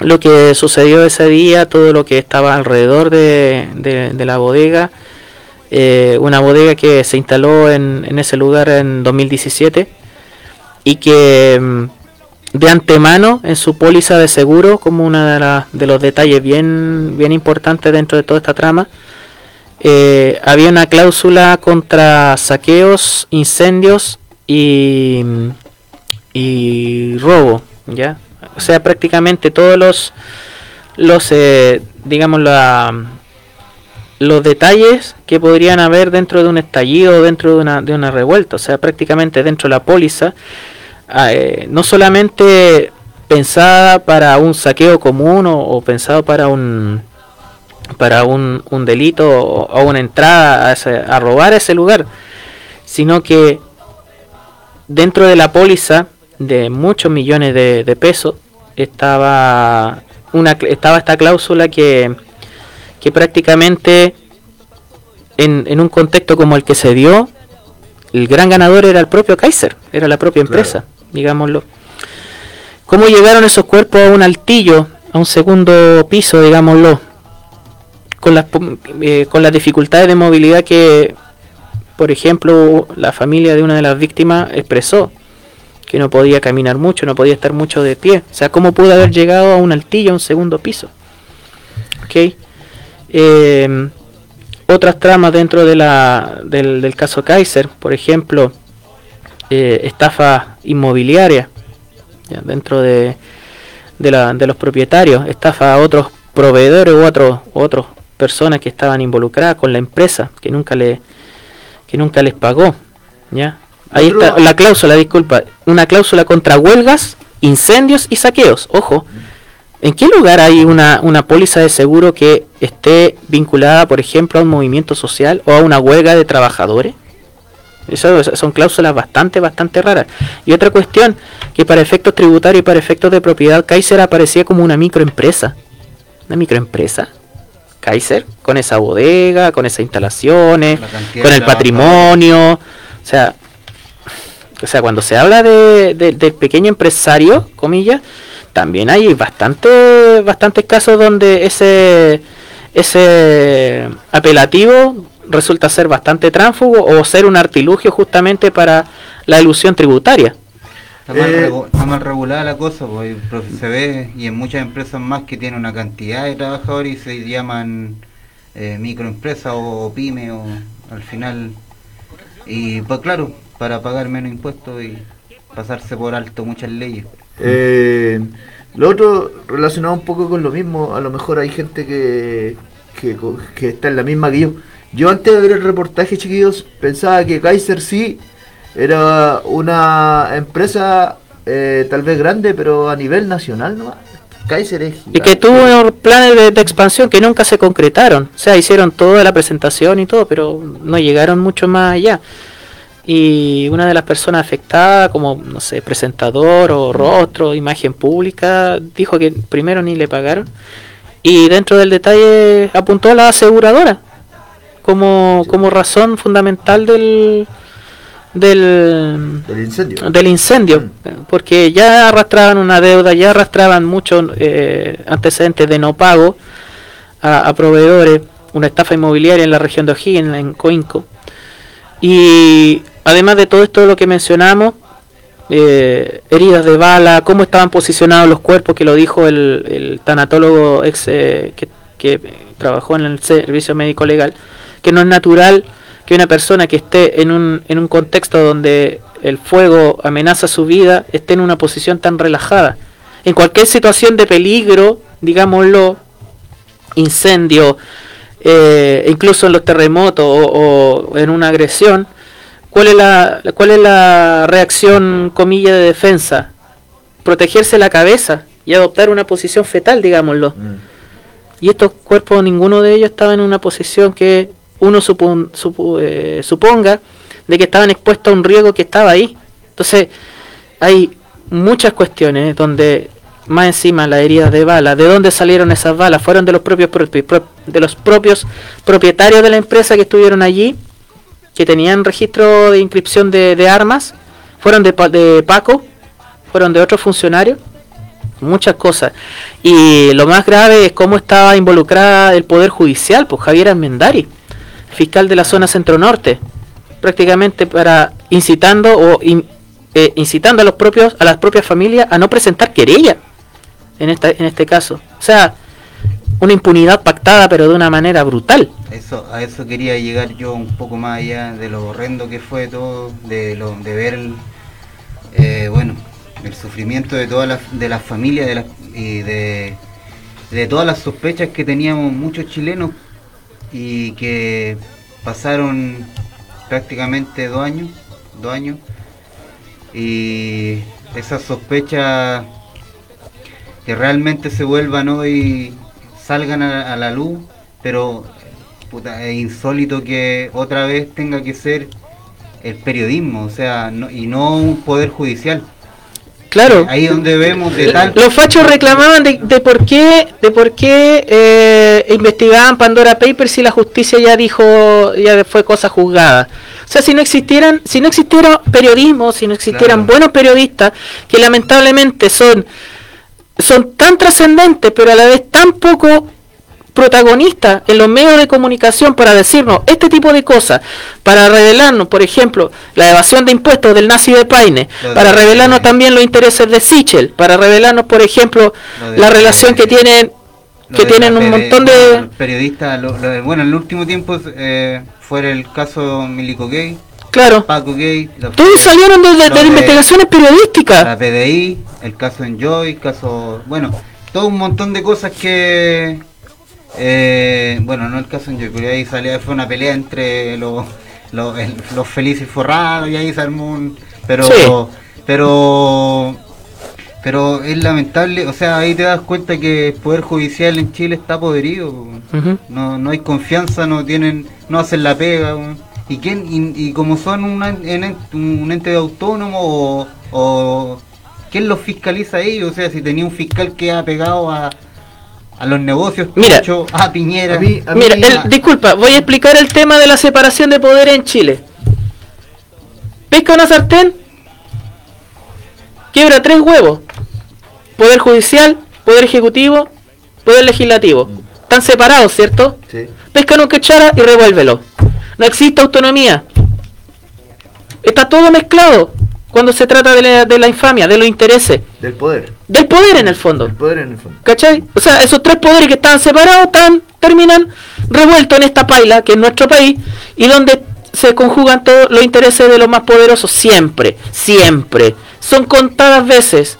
E: lo que sucedió ese día, todo lo que estaba alrededor de, de- la bodega, eh, una bodega que se instaló en, en ese lugar en 2017 y que mm, de antemano en su póliza de seguro, como uno de, la- de los detalles bien, bien importantes dentro de toda esta trama, eh, había una cláusula contra saqueos, incendios y, y robo, ¿ya? O sea, prácticamente todos los, los eh, digamos, la, los detalles que podrían haber dentro de un estallido, dentro de una, de una revuelta, o sea, prácticamente dentro de la póliza, ah, eh, no solamente pensada para un saqueo común o, o pensado para un para un, un delito o, o una entrada a, ese- a robar ese lugar, sino que dentro de la póliza de muchos millones de, de pesos estaba una estaba esta cláusula que, que prácticamente en, en un contexto como el que se dio el gran ganador era el propio Kaiser era la propia empresa digámoslo. Cómo llegaron esos cuerpos a un altillo a un segundo piso digámoslo con las eh, con las dificultades de movilidad que por ejemplo la familia de una de las víctimas expresó que no podía caminar mucho, no podía estar mucho de pie. O sea, ¿cómo pudo haber llegado a un altillo, a un segundo piso? ¿Ok? Eh, otras tramas dentro del, del caso Kaiser, por ejemplo, eh, estafa inmobiliaria dentro de, de, los propietarios, estafa a otros proveedores u otros u otras personas que estaban involucradas con la empresa que nunca le que nunca les pagó, ¿ya? Ahí
C: Otro-
E: está la cláusula, disculpa, una cláusula contra huelgas, incendios y saqueos. Ojo, ¿en qué lugar hay una, una póliza de seguro que esté vinculada, por ejemplo, a un movimiento social o a una huelga de trabajadores? Eso son cláusulas bastante, bastante raras. Y otra cuestión, que para efectos tributarios y para efectos de propiedad, Kaiser aparecía como una microempresa. ¿Una microempresa? Kaiser, con esa bodega, con esas instalaciones, con el patrimonio. O sea, o sea, cuando se habla de, de- del pequeño empresario, comillas, también hay bastante, bastantes casos donde ese, ese apelativo resulta ser bastante tránfugo o ser un artilugio justamente para la ilusión tributaria.
G: Está mal,
E: Eh,
G: regu- está mal regulada la cosa, pues, se ve y en muchas empresas más que tienen una cantidad de trabajadores y se llaman eh, microempresas o pyme o al final. Y pues claro, para pagar menos impuestos y pasarse por alto muchas leyes.
C: Eh, lo otro relacionado un poco con lo mismo, a lo mejor hay gente que, que, co- que está en la misma que yo. Yo antes de ver el reportaje, chiquillos, pensaba que Kaiser sí era una empresa eh, tal vez grande, pero a nivel nacional no Kaiser es
E: Y que tuvo planes de, de expansión que nunca se concretaron. O sea, hicieron toda la presentación y todo, pero no llegaron mucho más allá. Y una de las personas afectadas, como, no sé, presentador o rostro, imagen pública, dijo que primero ni le pagaron. Y dentro del detalle apuntó a la aseguradora como, como razón fundamental del, del,
C: del incendio.
E: del incendio, porque ya arrastraban una deuda, ya arrastraban muchos eh, antecedentes de no pago a, a proveedores, una estafa inmobiliaria en la región de O'Higgins, en Coinco. Y además de todo esto lo que mencionamos, eh, heridas de bala, cómo estaban posicionados los cuerpos, que lo dijo el, el tanatólogo ex eh, que, trabajó en el servicio médico legal, que no es natural que una persona que esté en un, en un contexto donde el fuego amenaza su vida esté en una posición tan relajada. En cualquier situación de peligro, digámoslo, incendio, eh, incluso en los terremotos o en una agresión, ¿cuál es la, cuál es la reacción, comilla, de defensa? Protegerse la cabeza y adoptar una posición fetal, digámoslo. Y estos cuerpos, ninguno de ellos estaba en una posición que uno supon- supu- eh, suponga de que estaban expuestos a un riesgo que estaba ahí. Entonces, hay muchas cuestiones donde más encima las heridas de bala, ¿de dónde salieron esas balas? Fueron de los propios propi- pro- de los propios propietarios de la empresa que estuvieron allí, que tenían registro de inscripción de, armas, fueron de, de Paco, fueron de otros funcionarios, muchas cosas. Y lo más grave es cómo estaba involucrada el Poder Judicial, pues Javier Almendari, fiscal de la zona centro-norte, prácticamente para incitando o eh, incitando a los propios a las propias familias a no presentar querella en esta en este caso. O sea, una impunidad pactada pero de una manera brutal.
G: Eso, a eso quería llegar yo un poco más allá de lo horrendo que fue todo, de lo de ver el, eh, bueno, el sufrimiento de todas las de las familias de las, y de, de todas las sospechas que teníamos muchos chilenos y que pasaron prácticamente dos años, dos años, y esas sospechas que realmente se vuelvan hoy, salgan a, a la luz, pero puta, es insólito que otra vez tenga que ser el periodismo, o sea, no- y no un poder judicial.
E: Claro.
G: Ahí donde vemos de tal...
E: Los fachos reclamaban de, de por qué, de por qué eh, investigaban Pandora Papers y la justicia ya dijo, ya fue cosa juzgada. O sea, si no existieran, si no existiera periodismo, si no existieran buenos periodistas, que lamentablemente son, son tan trascendentes, pero a la vez tan poco protagonistas en los medios de comunicación para decirnos este tipo de cosas, para revelarnos, por ejemplo, la evasión de impuestos del nazi de Paine,
G: de-
E: para revelarnos también los intereses de Sichel, para revelarnos, por ejemplo, la relación que tienen que tienen un montón de
G: periodistas, lo- lo de- bueno, en el último tiempo eh, fue el caso Milico Gay,
E: Claro.
G: Paco Gay,
E: todos salieron de, de- investigaciones periodísticas.
G: La PDI, el caso Enjoy, caso, bueno, todo un montón de cosas que, eh, bueno, no el caso Enjoy, pero ahí salía, fue una pelea entre los, los, el- los felices forrados y ahí se armó un, pero,
E: Sí.
G: pero, pero es lamentable, o sea, ahí te das cuenta que el poder judicial en Chile está podrido,
E: Ujú.
G: no, no hay confianza, no tienen, no hacen la pega. ¿Y quién y, y como son una- en- un ente autónomo o, o quién los fiscaliza a ellos? O sea, si tenía un fiscal que ha pegado a, a los negocios,
E: Mira.
G: A Piñera.
E: Mira, el- disculpa, voy a explicar el tema de la separación de poder en Chile. Pesca una sartén, quiebra tres huevos. Poder judicial, poder ejecutivo, poder legislativo. Están separados, ¿cierto?
C: Sí.
E: Pesca en un cuchara y revuélvelo. No existe autonomía. Está todo mezclado cuando se trata de la, de la infamia, de los intereses.
C: Del poder.
E: Del poder en el fondo.
C: Del poder en el fondo.
E: ¿Cachai? O sea, esos tres poderes que estaban separados están, terminan revueltos en esta paila, que es nuestro país, y donde se conjugan todos los intereses de los más poderosos, siempre, siempre. Son contadas veces,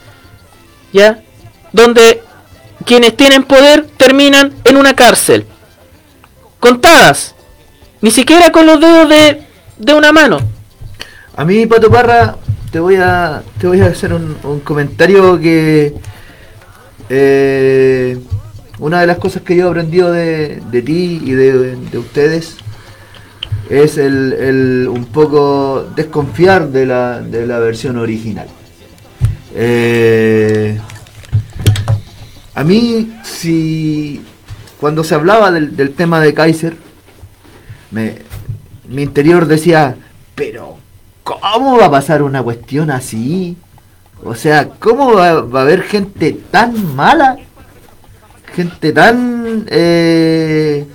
E: ¿ya? Donde quienes tienen poder terminan en una cárcel. Contadas. Ni siquiera con los dedos de, de una mano.
C: A mí, Pato Parra, te voy a, te voy a hacer un, comentario que eh, una de las cosas que yo he aprendido de, de ti y de, de ustedes es el, el un poco desconfiar de la, de la versión original. Eh, a mí, si cuando se hablaba del, del tema de Kaiser, me, mi interior decía, pero ¿cómo va a pasar una cuestión así? O sea, ¿cómo va, a haber gente tan mala? Gente tan eh,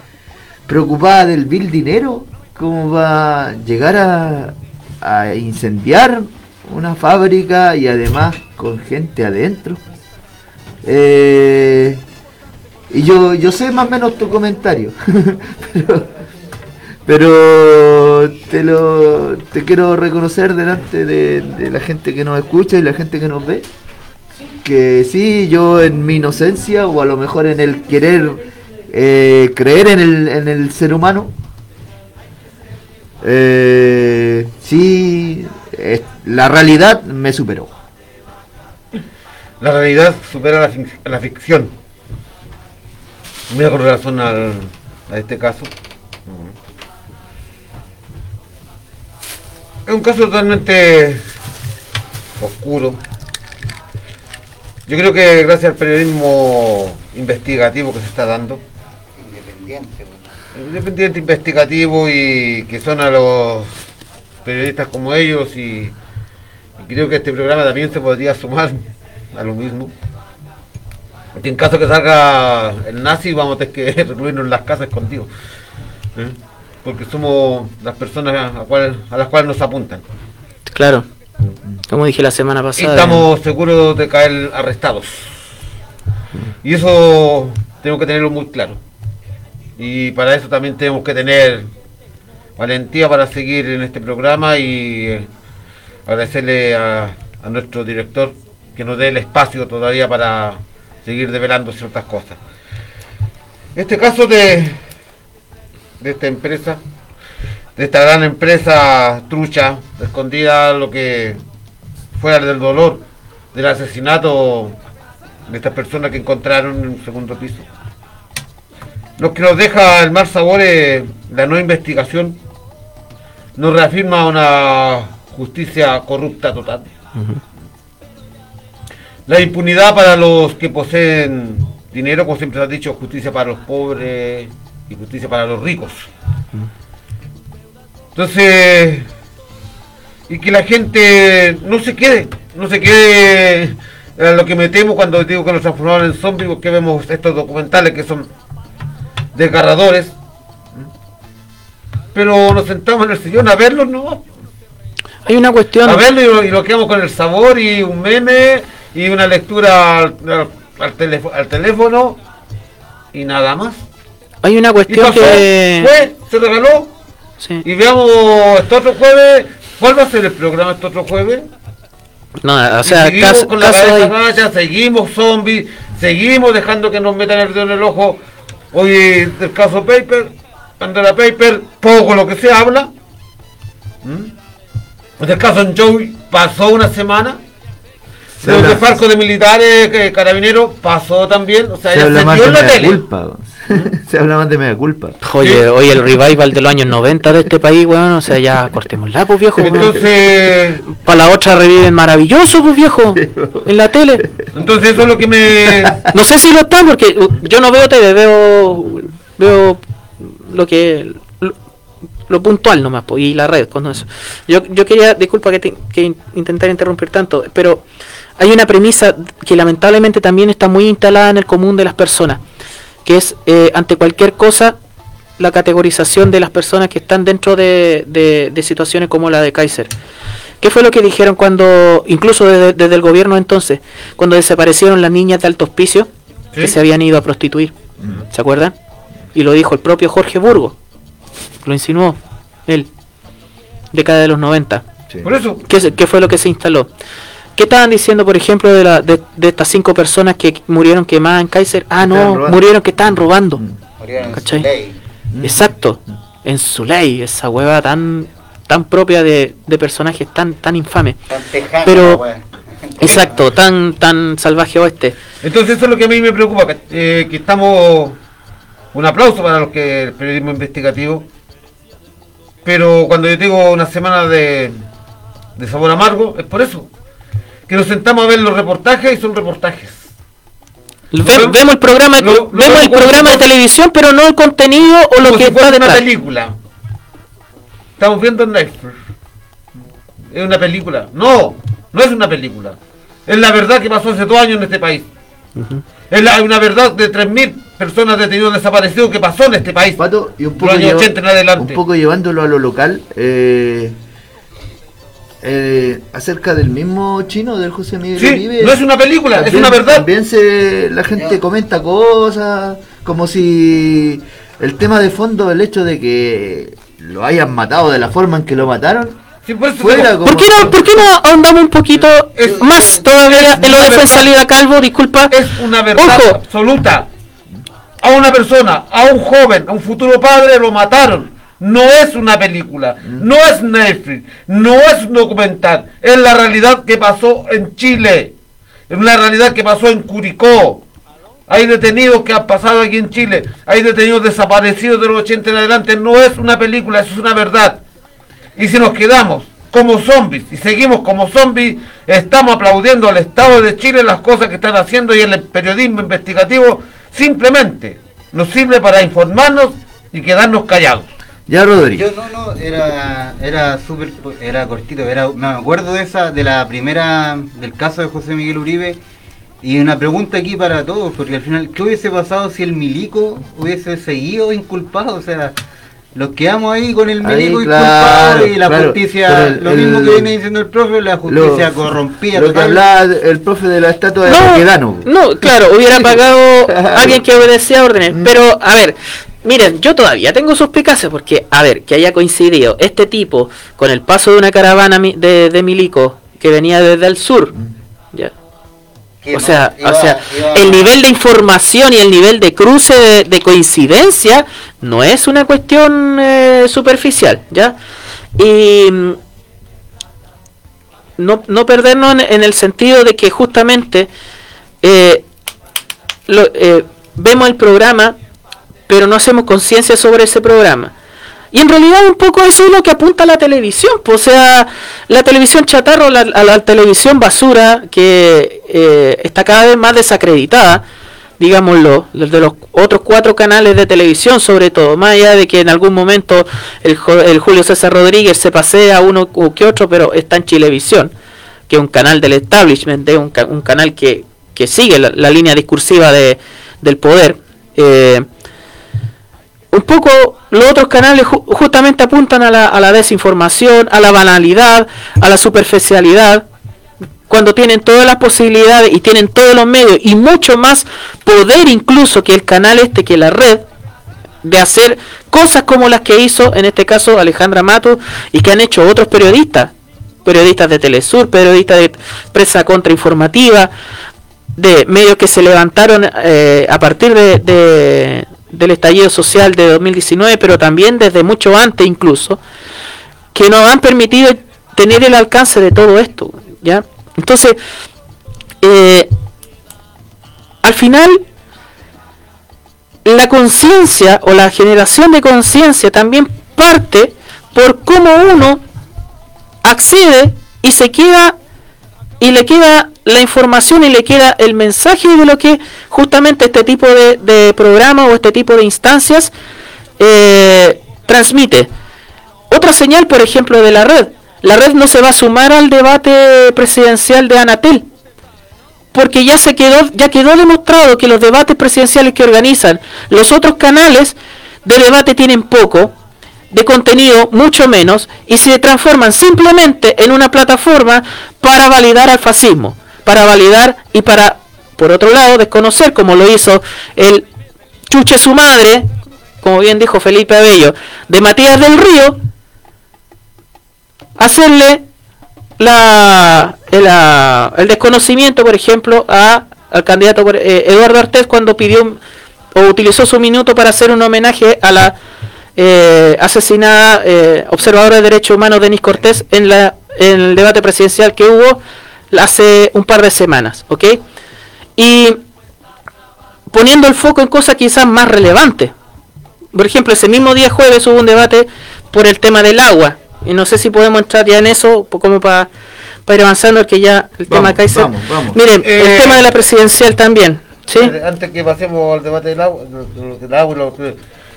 C: preocupada del vil dinero. ¿Cómo va a llegar a, a incendiar una fábrica y además con gente adentro? Eh, y yo, yo sé más o menos tu comentario. (laughs) pero, pero te lo te quiero reconocer delante de, de la gente que nos escucha y la gente que nos ve que sí yo en mi inocencia o a lo mejor en el querer eh, creer en el, en el ser humano eh, sí eh, la realidad me superó
D: La realidad supera la, fic- la ficción. Mira con relación al- a este caso. Es un caso totalmente oscuro. Yo creo que gracias al periodismo investigativo que se está dando,
G: Independiente.
D: independiente investigativo y que son a los periodistas como ellos y, y creo que este programa también se podría sumar a lo mismo. Y en caso que salga el nazi vamos a tener que (laughs) recluirnos en las casas escondidos. ¿eh? Porque somos las personas a, cual- a las cuales nos apuntan.
E: Claro. Como dije la semana
D: Y
E: pasada.
D: estamos seguros de caer arrestados. Y eso tenemos que tenerlo muy claro. Y para eso también tenemos que tener valentía para seguir en este programa y eh, agradecerle a, a nuestro director que nos dé el espacio todavía para seguir develando ciertas cosas. Este caso de de esta empresa, de esta gran empresa trucha, escondida lo que fuera del dolor del asesinato de estas personas que encontraron en un segundo piso. Lo que nos deja el mal sabor es la no investigación, nos reafirma una justicia corrupta total. La impunidad para los que poseen dinero, como siempre se ha dicho, justicia para los pobres y justicia para los ricos. Entonces, y que la gente no se quede, no se quede a lo que me temo cuando digo que nos transformaron en zombies, porque vemos estos documentales que son desgarradores. Pero nos sentamos en el sillón a verlos, ¿no?
E: Hay una cuestión.
D: A verlo y lo, y lo quedamos con el sabor y un meme y una lectura al, al- al teléfo- al teléfono y nada más.
E: Hay una
D: Y
E: cuestión
D: pasó,
E: que.
D: fue, se regaló. Y veamos este otro jueves. ¿Cuál va a ser el programa este otro jueves?
E: No, o
D: Y
E: sea,
D: seguimos
E: caso,
D: con la
E: caso
D: cabeza
E: hay-
D: gacha, seguimos zombies, seguimos dejando que nos metan el dedo en el ojo. Hoy del caso Paper, Pandora Paper, poco lo que se habla. ¿Mm? Del caso en Joey pasó una semana.
C: Se
D: De los
C: habla-
D: desfalcos de militares, que carabineros, pasó también. O sea,
C: Se
D: ya se dio en la tele.
C: culpa. (laughs) Se habla más de media culpa.
E: Oye, oye, el revival de los años 90 de este país, weón, o sea, ya cortémosla, pues viejo.
D: Entonces,
E: Para la otra reviven maravilloso, pues viejo, en la tele.
D: entonces eso es lo que me...
E: No sé si lo están, porque uh, yo no veo tele, veo, veo lo que, lo, lo puntual nomás, pues, y la red, con eso. Yo, yo quería, disculpa que, te- que in- intentar interrumpir tanto, pero hay una premisa que lamentablemente también está muy instalada en el común de las personas, que es eh, ante cualquier cosa la categorización de las personas que están dentro de, de- de situaciones como la de Kaiser. ¿Qué fue lo que dijeron cuando, incluso desde, desde el gobierno entonces, cuando desaparecieron las niñas de alto hospicio que se habían ido a prostituir? ¿Se acuerdan? Y lo dijo el propio Jorge Burgo. Lo insinuó él. Década de los 90.
D: Por eso.
E: ¿Qué, qué fue lo que se instaló? ¿Qué estaban diciendo, por ejemplo, de, la, de, de estas cinco personas que murieron quemadas en Kaiser? Ah, no, murieron que estaban robando.
G: Murieron en
E: ¿Cachai?
G: su ley.
E: Exacto, en su ley, esa hueva tan tan propia de, de personajes tan tan infames.
G: Tan
E: Pero,
G: wea. (laughs)
E: exacto, tan tan salvaje oeste.
D: Entonces eso es lo que a mí me preocupa, que, eh, que estamos... Un aplauso para los que el periodismo investigativo. Pero cuando yo digo una semana de, de sabor amargo, es por eso. Que nos sentamos a ver los reportajes y son reportajes.
E: Ve- vemos el programa,
D: lo- lo
E: vemos el programa de televisión, pero no el contenido o lo que
D: si
E: está
D: una
E: detrás.
D: película. Estamos viendo en Netflix. Es una película. No, no es una película. Es la verdad que pasó hace dos años en este país. Es la- una verdad de 3.000 personas detenidos desaparecidos que pasó en este país.
C: y un
D: Los años
C: lleva-
D: 80 en adelante.
C: un poco llevándolo a lo local, eh, eh, acerca del mismo chino, del José Miguel
D: Sí,
C: Uribe.
D: no es una película, es una verdad.
C: También se, la gente comenta cosas, como si el tema de fondo, el hecho de que lo hayan matado de la forma en que lo mataron, fuera como...
E: ¿Por qué no, por qué no ahondamos un poquito más todavía en lo de fue salida calvo? Disculpa.
D: Es una verdad
E: Ojo.
D: absoluta. A una persona, a un joven, a un futuro padre lo mataron. No es una película, no es Netflix, no es un documental. Es la realidad que pasó en Chile. Es una realidad que pasó en Curicó. Hay detenidos que han pasado aquí en Chile. Hay detenidos desaparecidos de los 80 en adelante. No es una película, eso es una verdad. Y si nos quedamos como zombies y seguimos como zombies, estamos aplaudiendo al Estado de Chile las cosas que están haciendo y el periodismo investigativo simplemente nos sirve para informarnos y quedarnos callados.
C: Ya, Rodrigo.
G: Yo no, no, era, era súper, era cortito, era, me acuerdo de esa, de la primera, del caso de José Miguel Uribe, y una pregunta aquí para todos, porque al final, ¿qué hubiese pasado si el milico hubiese seguido inculpado? O sea, los quedamos ahí con el
C: Ahí,
G: milico
C: claro,
G: inculpado y la
C: claro,
G: justicia,
C: el-
G: lo mismo
C: el-
G: que viene diciendo el profe, la justicia
C: Lo-
G: corrompida.
C: Lo que
G: total.
C: hablaba el profe de la estatua de
E: No,
C: Baquedano.
E: No, claro, hubiera pagado (laughs) alguien que obedecía órdenes. Pero, a ver, miren, yo todavía tengo suspicacias porque, a ver, que haya coincidido este tipo con el paso de una caravana de, de milico que venía desde el sur, ya, O sea, o sea, el nivel de información y el nivel de cruce de, de coincidencia no es una cuestión eh, superficial, ¿ya? Y mm, no, no perdernos en, en el sentido de que justamente eh, lo- eh, vemos el programa, pero no hacemos conciencia sobre ese programa. Y en realidad un poco eso es lo que apunta la televisión, pues, o sea, la televisión chatarro, la, a televisión basura, que eh, está cada vez más desacreditada, digámoslo, de los otros cuatro canales de televisión sobre todo, más allá de que en algún momento el, el Julio César Rodríguez se pasea uno que otro, pero está en Chilevisión, que es un canal del establishment, un canal que, que sigue la, la línea discursiva de, del poder. Eh, un poco los otros canales ju- justamente apuntan a la, a la desinformación, a la banalidad, a la superficialidad, cuando tienen todas las posibilidades y tienen todos los medios y mucho más poder incluso que el canal este, que la red, de hacer cosas como las que hizo en este caso Alejandra Mato y que han hecho otros periodistas, periodistas de Telesur, periodistas de prensa contrainformativa, de medios que se levantaron eh, a partir de- del estallido social de 2019, pero también desde mucho antes incluso, que nos han permitido tener el alcance de todo esto, ¿ya? Entonces, eh, al final, la conciencia o la generación de conciencia también parte por cómo uno accede y se queda y le queda la información y le queda el mensaje de lo que justamente este tipo de, programa o este tipo de instancias eh, transmite. Otra señal, por ejemplo, de la red. La red no se va a sumar al debate presidencial de Anatel. Porque ya se quedó, ya quedó demostrado que los debates presidenciales que organizan los otros canales de debate tienen poco, de contenido mucho menos, y se transforman simplemente en una plataforma para validar al fascismo, para validar y para, por otro lado, desconocer, como lo hizo el chuche su madre, como bien dijo Felipe Abello, de Matías del Río, hacerle la, el, desconocimiento, por ejemplo, a, al candidato eh, Eduardo Artés cuando pidió o utilizó su minuto para hacer un homenaje a la eh, asesinada eh, observadora de derechos humanos Denis Cortés en, la, en el debate presidencial que hubo hace un par de semanas, ¿ok? Y poniendo el foco en cosas quizás más relevantes. Por ejemplo, ese mismo día jueves hubo un debate por el tema del agua. Y no sé si podemos entrar ya en eso, como para ir avanzando, que ya el tema Kaiser.
D: vamos, vamos.
E: Miren,
D: Eh,
E: el tema de la presidencial también. ¿sí?
D: Eh, Antes que pasemos al debate agua, del agua,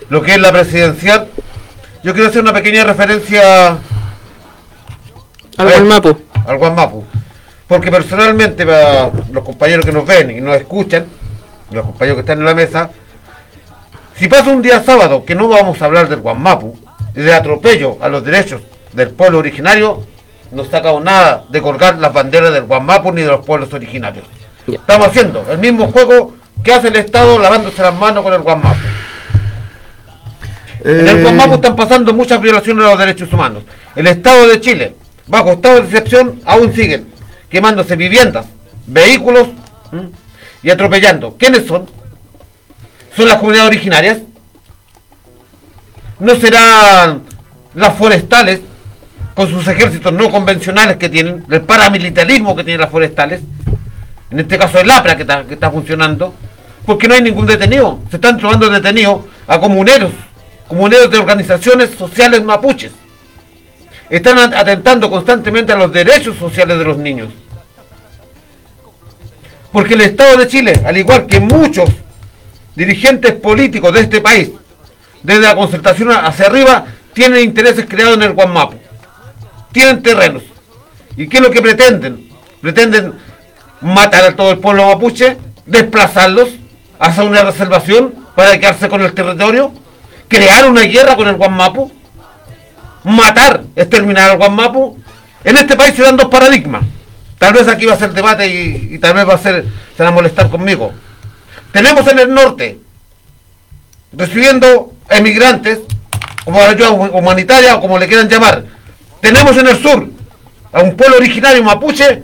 D: lo, que- es la presidencial, yo quiero hacer una pequeña referencia
E: Al Guanmapu.
D: Al Guanmapu. Porque personalmente, para los compañeros que nos ven y nos escuchan, los compañeros que están en la mesa, si pasa un día sábado que no vamos a hablar del Guanmapu y de atropello a los derechos del pueblo originario, no sacamos nada de colgar las banderas del Guanmapu ni de los pueblos originarios. Estamos haciendo el mismo juego que hace el Estado lavándose las manos con el Guanmapu. En el
C: Eh,
D: Guanmapu están pasando muchas violaciones a los derechos humanos. El Estado de Chile, bajo estado de excepción, aún siguen quemándose viviendas, vehículos ¿m? y atropellando. ¿Quiénes son? ¿Son las comunidades originarias? ¿No serán las forestales con sus ejércitos no convencionales que tienen, el paramilitarismo que tienen las forestales? En este caso el APRA que está, que está funcionando. Porque no hay ningún detenido. Se están tomando detenidos a comuneros, comuneros de organizaciones sociales mapuches. Están at- atentando constantemente a los derechos sociales de los niños. Porque el Estado de Chile, al igual que muchos dirigentes políticos de este país, desde la concertación hacia arriba, tienen intereses creados en el Guanmapu. Tienen terrenos. ¿Y qué es lo que pretenden? Pretenden matar a todo el pueblo mapuche, desplazarlos, hacer una reservación para quedarse con el territorio, crear una guerra con el Guanmapu, matar, exterminar al Guanmapu. En este país se dan dos paradigmas. Tal vez aquí va a ser debate y, tal vez va a ser, se van a molestar conmigo. Tenemos en el norte, recibiendo emigrantes, como ayuda humanitaria o como le quieran llamar. Tenemos en el sur a un pueblo originario mapuche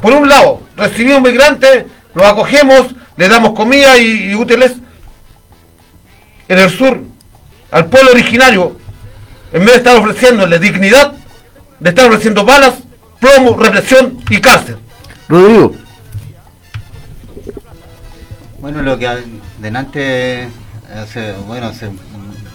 D: por un lado, recibimos migrantes, los acogemos, les damos comida y útiles. En el sur, al pueblo originario, en vez de estar ofreciéndole dignidad, le están ofreciendo balas, plomo, represión y cárcel.
C: Rodrigo.
G: Bueno, lo que delante, hace, bueno, hace un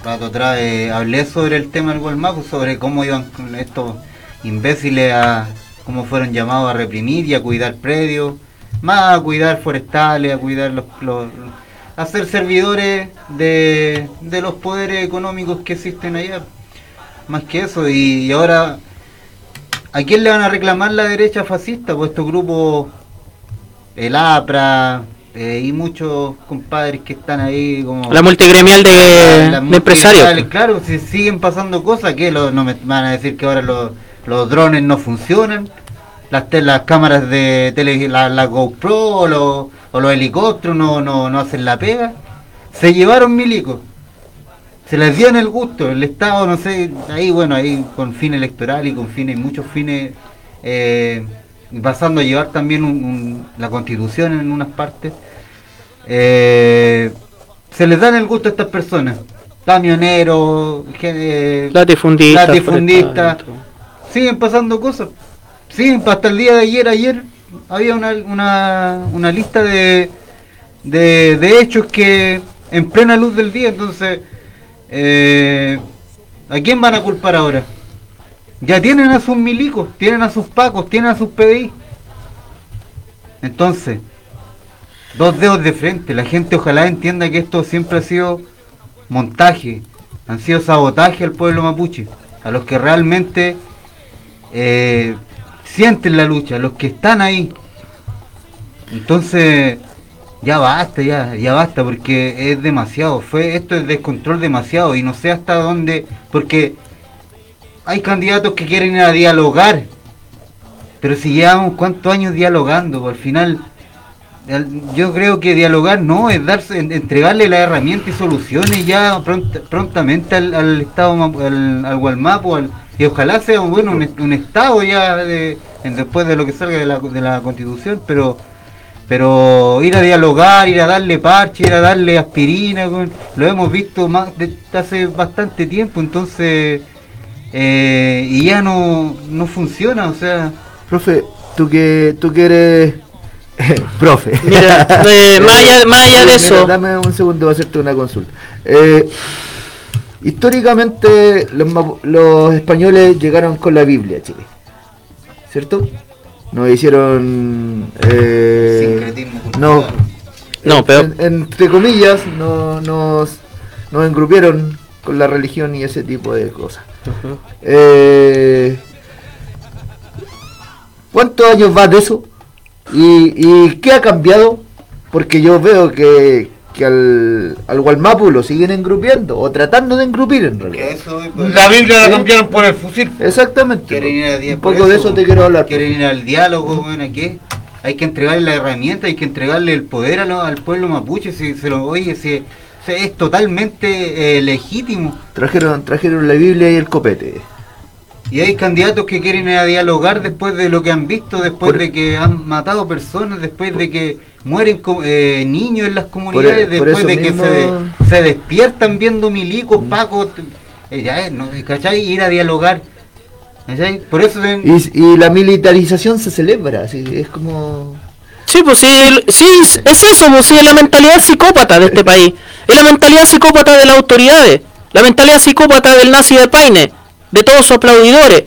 G: rato atrás eh, hablé sobre el tema del Gualmapu, sobre cómo iban estos imbéciles a, cómo fueron llamados a reprimir y a cuidar predios, más a cuidar forestales, a cuidar los, los a ser servidores de, de los poderes económicos que existen allá. Más que eso, y, ahora, ¿a quién le van a reclamar la derecha fascista? Pues estos grupos, el APRA, eh, y muchos compadres que están ahí como...
E: La multigremial de-
G: Las
E: de empresarios.
G: Claro, si siguen pasando cosas, que no me van a decir que ahora los, los drones no funcionan, las, las cámaras de tele, la, la GoPro o los, o los helicópteros no, no, no hacen la pega. Se llevaron milicos. Se les dio en el gusto, el Estado, no sé, ahí bueno, ahí con fin electoral y con fines, muchos fines, eh, pasando a llevar también un- un- la constitución en unas partes, eh, se les da en el gusto a estas personas, camioneros, eh,
E: Latifundistas,
G: latifundistas, siguen pasando cosas, siguen, hasta el día de ayer, ayer había una, una, una lista de, de, de hechos que en plena luz del día, entonces, eh, ¿a quién van a culpar ahora? Ya tienen a sus milicos, tienen a sus pacos, tienen a sus PDI. Entonces, dos dedos de frente. La gente ojalá entienda que esto siempre ha sido montaje, han sido sabotaje al pueblo mapuche, a los que realmente eh, sienten la lucha, los que están ahí. Entonces, ya basta, ya, ya basta, porque es demasiado, fue esto es descontrol demasiado y no sé hasta dónde, porque hay candidatos que quieren ir a dialogar, pero si llevamos cuántos años dialogando, al final al- yo creo que dialogar no es darse, en- entregarle la herramienta y soluciones ya pront- prontamente al, estado al, al Gualmapu al- y ojalá sea bueno un, estado ya después de lo que salga de la, de la constitución pero pero ir a dialogar ir a darle parche ir a darle aspirina lo hemos visto más de- hace bastante tiempo entonces eh, y ya no no funciona o sea.
C: Profe, tú que, tú que eres (laughs) profe.
E: Mira, eh, más (laughs) allá- más allá de
C: Mira,
E: eso-
C: Dame un segundo para hacerte una consulta. Eh, históricamente los, españoles llegaron con la Biblia a Chile. ¿Cierto? Nos hicieron... eh,
G: Sincretismo
C: no,
E: No, pero-
C: en- entre comillas, no, nos, nos engrupieron con la religión y ese tipo de cosas. Eh, ¿Cuántos años va de eso? ¿Y, y qué ha cambiado? Porque yo veo que, que al, al Gualmapu lo siguen engrupiendo, o tratando de engrupir en realidad.
D: La Biblia la cambiaron por el fusil.
C: Exactamente.
G: Quieren ir a di-
C: Un poco de eso te quiero hablar.
G: Quieren ir al diálogo, bueno, ¿qué? Hay que entregarle la herramienta, hay que entregarle el poder a lo- al pueblo mapuche, si se lo oye, si, si es totalmente eh, legítimo.
C: Trajeron, trajeron la Biblia y el copete.
G: Y hay candidatos que quieren ir a dialogar después de lo que han visto, después
C: Por-
G: de que han matado personas, después de que mueren eh, niños en las comunidades,
C: por
G: después de que se, de- se despiertan viendo milicos, pacos, eh, ya, eh, ¿no? ¿cachai? Ir a dialogar. ¿cachai? Por eso
C: Y, y la militarización se celebra, así, es como...
E: Sí, pues sí, sí, es eso, pues sí, es la mentalidad psicópata de este país. Es la mentalidad psicópata de las autoridades. La mentalidad psicópata del nazi de Paine, de todos sus aplaudidores,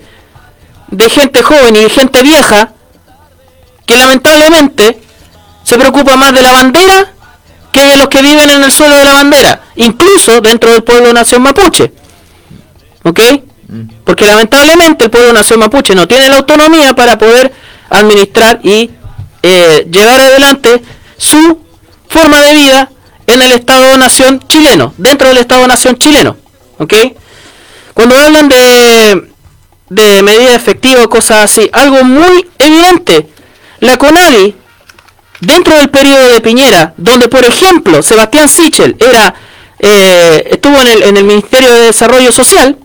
E: de gente joven y de gente vieja, que lamentablemente se preocupa más de la bandera que de los que viven en el suelo de la bandera, incluso dentro del pueblo nación mapuche. ¿Ok? Porque lamentablemente el pueblo nación mapuche no tiene la autonomía para poder administrar y eh, llevar adelante su forma de vida en el Estado-Nación chileno, dentro del Estado-Nación chileno. ¿Ok? Cuando hablan de, de medidas efectivas, cosas así, algo muy evidente. La CONADI, dentro del periodo de Piñera, donde por ejemplo Sebastián Sichel era, eh, estuvo en el, en el Ministerio de Desarrollo Social,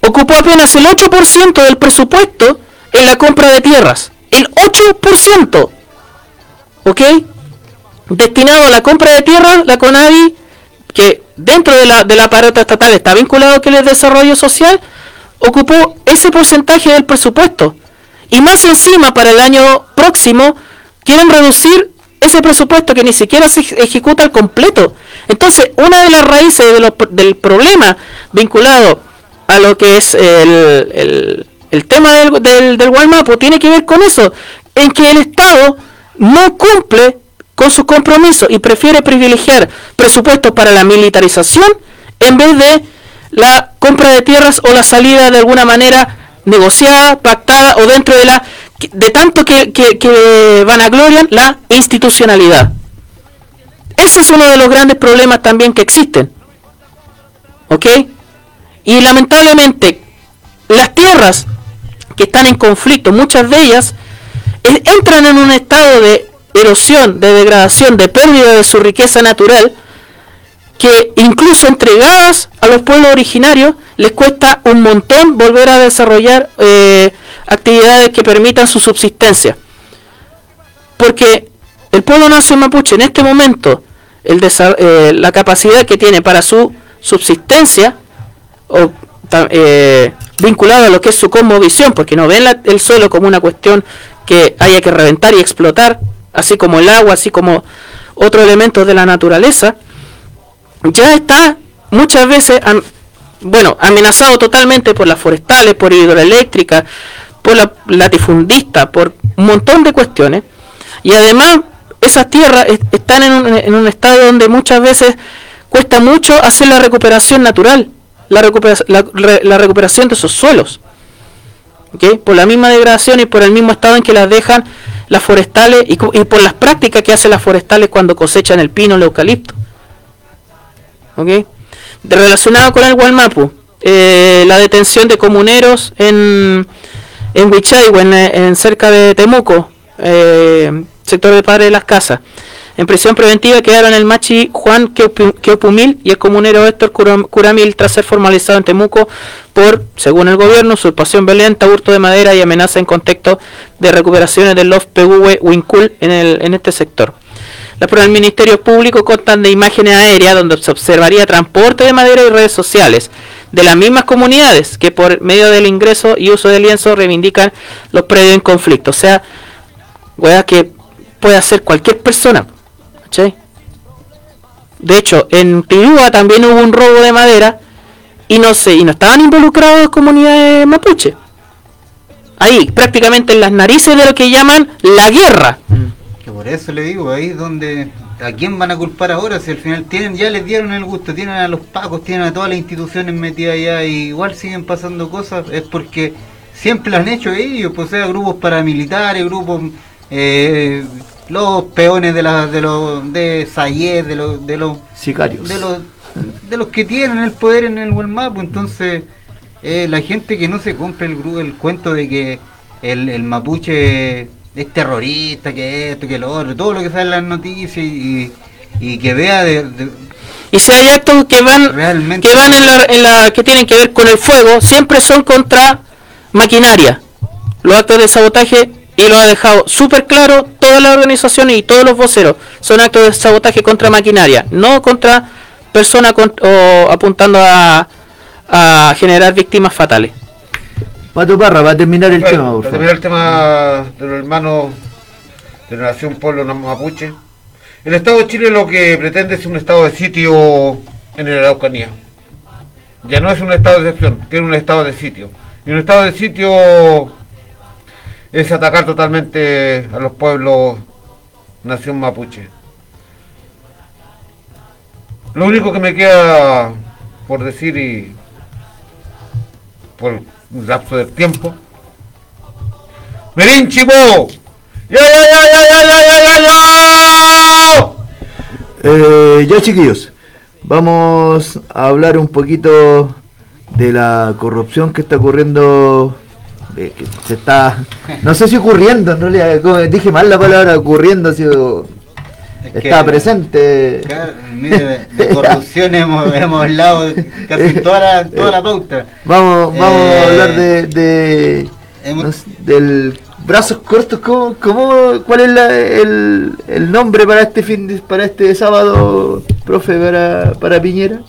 E: ocupó apenas el 8% del presupuesto en la compra de tierras el 8%, ¿ok? Destinado a la compra de tierra, la CONAVI, que dentro de la, del aparato estatal está vinculado que el desarrollo social, ocupó ese porcentaje del presupuesto. Y más encima, para el año próximo, quieren reducir ese presupuesto que ni siquiera se eje- ejecuta al completo. Entonces, una de las raíces del problema vinculado a lo que es el, el- el tema del, del, del tiene que ver con eso, en que el Estado no cumple con sus compromisos y prefiere privilegiar presupuestos para la militarización en vez de la compra de tierras o la salida de alguna manera negociada, pactada o dentro de la de tanto que, que, que vanaglorian la institucionalidad. Ese es uno de los grandes problemas también que existen. ¿Ok? Y lamentablemente las tierras que están en conflicto, muchas de ellas, eh, entran en un estado de erosión, de degradación, de pérdida de su riqueza natural, que incluso entregadas a los pueblos originarios les cuesta un montón volver a desarrollar eh, actividades que permitan su subsistencia. Porque el pueblo nacio mapuche en este momento, eh, la capacidad que tiene para su subsistencia, o, eh, vinculado a lo que es su cosmovisión, porque no ven la- el suelo como una cuestión que haya que reventar y explotar, así como el agua, así como otros elementos de la naturaleza, ya está muchas veces, bueno, amenazado totalmente por las forestales, por hidroeléctricas, por la latifundista, por un montón de cuestiones. Y además, esas tierras es- están en un, en un estado donde muchas veces cuesta mucho hacer la recuperación natural, la, recupera- la, re- la recuperación de esos suelos. Por la misma degradación y por el mismo estado en que las dejan las forestales y, por las prácticas que hacen las forestales cuando cosechan el pino, el eucalipto. ¿ok? De- relacionado con el Gualmapu, eh, la detención de comuneros en, en Huichaigue, en, en cerca de Temuco, eh, sector de Padre de las Casas. En prisión preventiva quedaron el machi Juan Queupumil y el comunero Héctor Curam- Curamil tras ser formalizado en Temuco por, según el gobierno, usurpación violenta, hurto de madera y amenaza en contexto de recuperaciones del LOF PV Wincul en, el, en este sector. Las pruebas del Ministerio Público constan de imágenes aéreas donde se observaría transporte de madera y redes sociales de las mismas comunidades que por medio del ingreso y uso de lienzo reivindican los predios en conflicto. O sea, weá que puede hacer cualquier persona. ¿Cachai? De hecho, en Tirúa también hubo un robo de madera y no sé, y no estaban involucrados comunidades mapuche. Ahí, prácticamente en las narices de lo que llaman la guerra.
G: Que por eso le digo, ahí es donde ¿a quién van a culpar ahora? Si al final tienen, ya les dieron el gusto, tienen a los pacos, tienen a todas las instituciones metidas allá y igual siguen pasando cosas, es porque siempre lo han hecho ellos, pues sea, grupos paramilitares, grupos eh, los peones de la, de los de Sayed, de los de los
C: Sicarios.
G: de los de los que tienen el poder en el Walmart, pues entonces eh, la gente que no se compre el el cuento de que el, el mapuche es terrorista, que esto, que lo otro, todo lo que sale en las noticias y, y que vea de, de-
E: Y si hay actos que van que van en la, en la que tienen que ver con el fuego, siempre son contra maquinaria. Los actos de sabotaje y lo ha dejado súper claro todas las organizaciones y todos los voceros. Son actos de sabotaje contra maquinaria, no contra personas con- o apuntando a, a generar víctimas fatales.
C: Pato Parra, va a terminar el
D: Bueno,
C: tema, por
D: para terminar el tema de los hermanos de la nación pueblo mapuche, el Estado de Chile lo que pretende es un estado de sitio en la Araucanía. Ya no es un estado de excepción, tiene un estado de sitio. Y un estado de sitio es atacar totalmente a los pueblos nación mapuche. Lo único que me queda por decir y por un lapso del tiempo. ¡Merín Chivo! ¡Ya, ya, ya, ya, ya, ya,
C: eh, ya chiquillos, vamos a hablar un poquito de la corrupción que está ocurriendo que se está, no sé si ocurriendo, en realidad, como dije mal la palabra ocurriendo, ha sido,
G: que-
C: está presente.
G: Claro, mire, de, de corrupción hemos, hemos hablado casi toda la, toda la pauta.
C: Vamos, vamos a
G: Eh,
C: hablar de, de
G: hemos-
C: no sé, del brazos cortos, ¿cómo, cómo, ¿cuál es la- el, el nombre para este fin de- para este sábado, profe, para, para Piñera?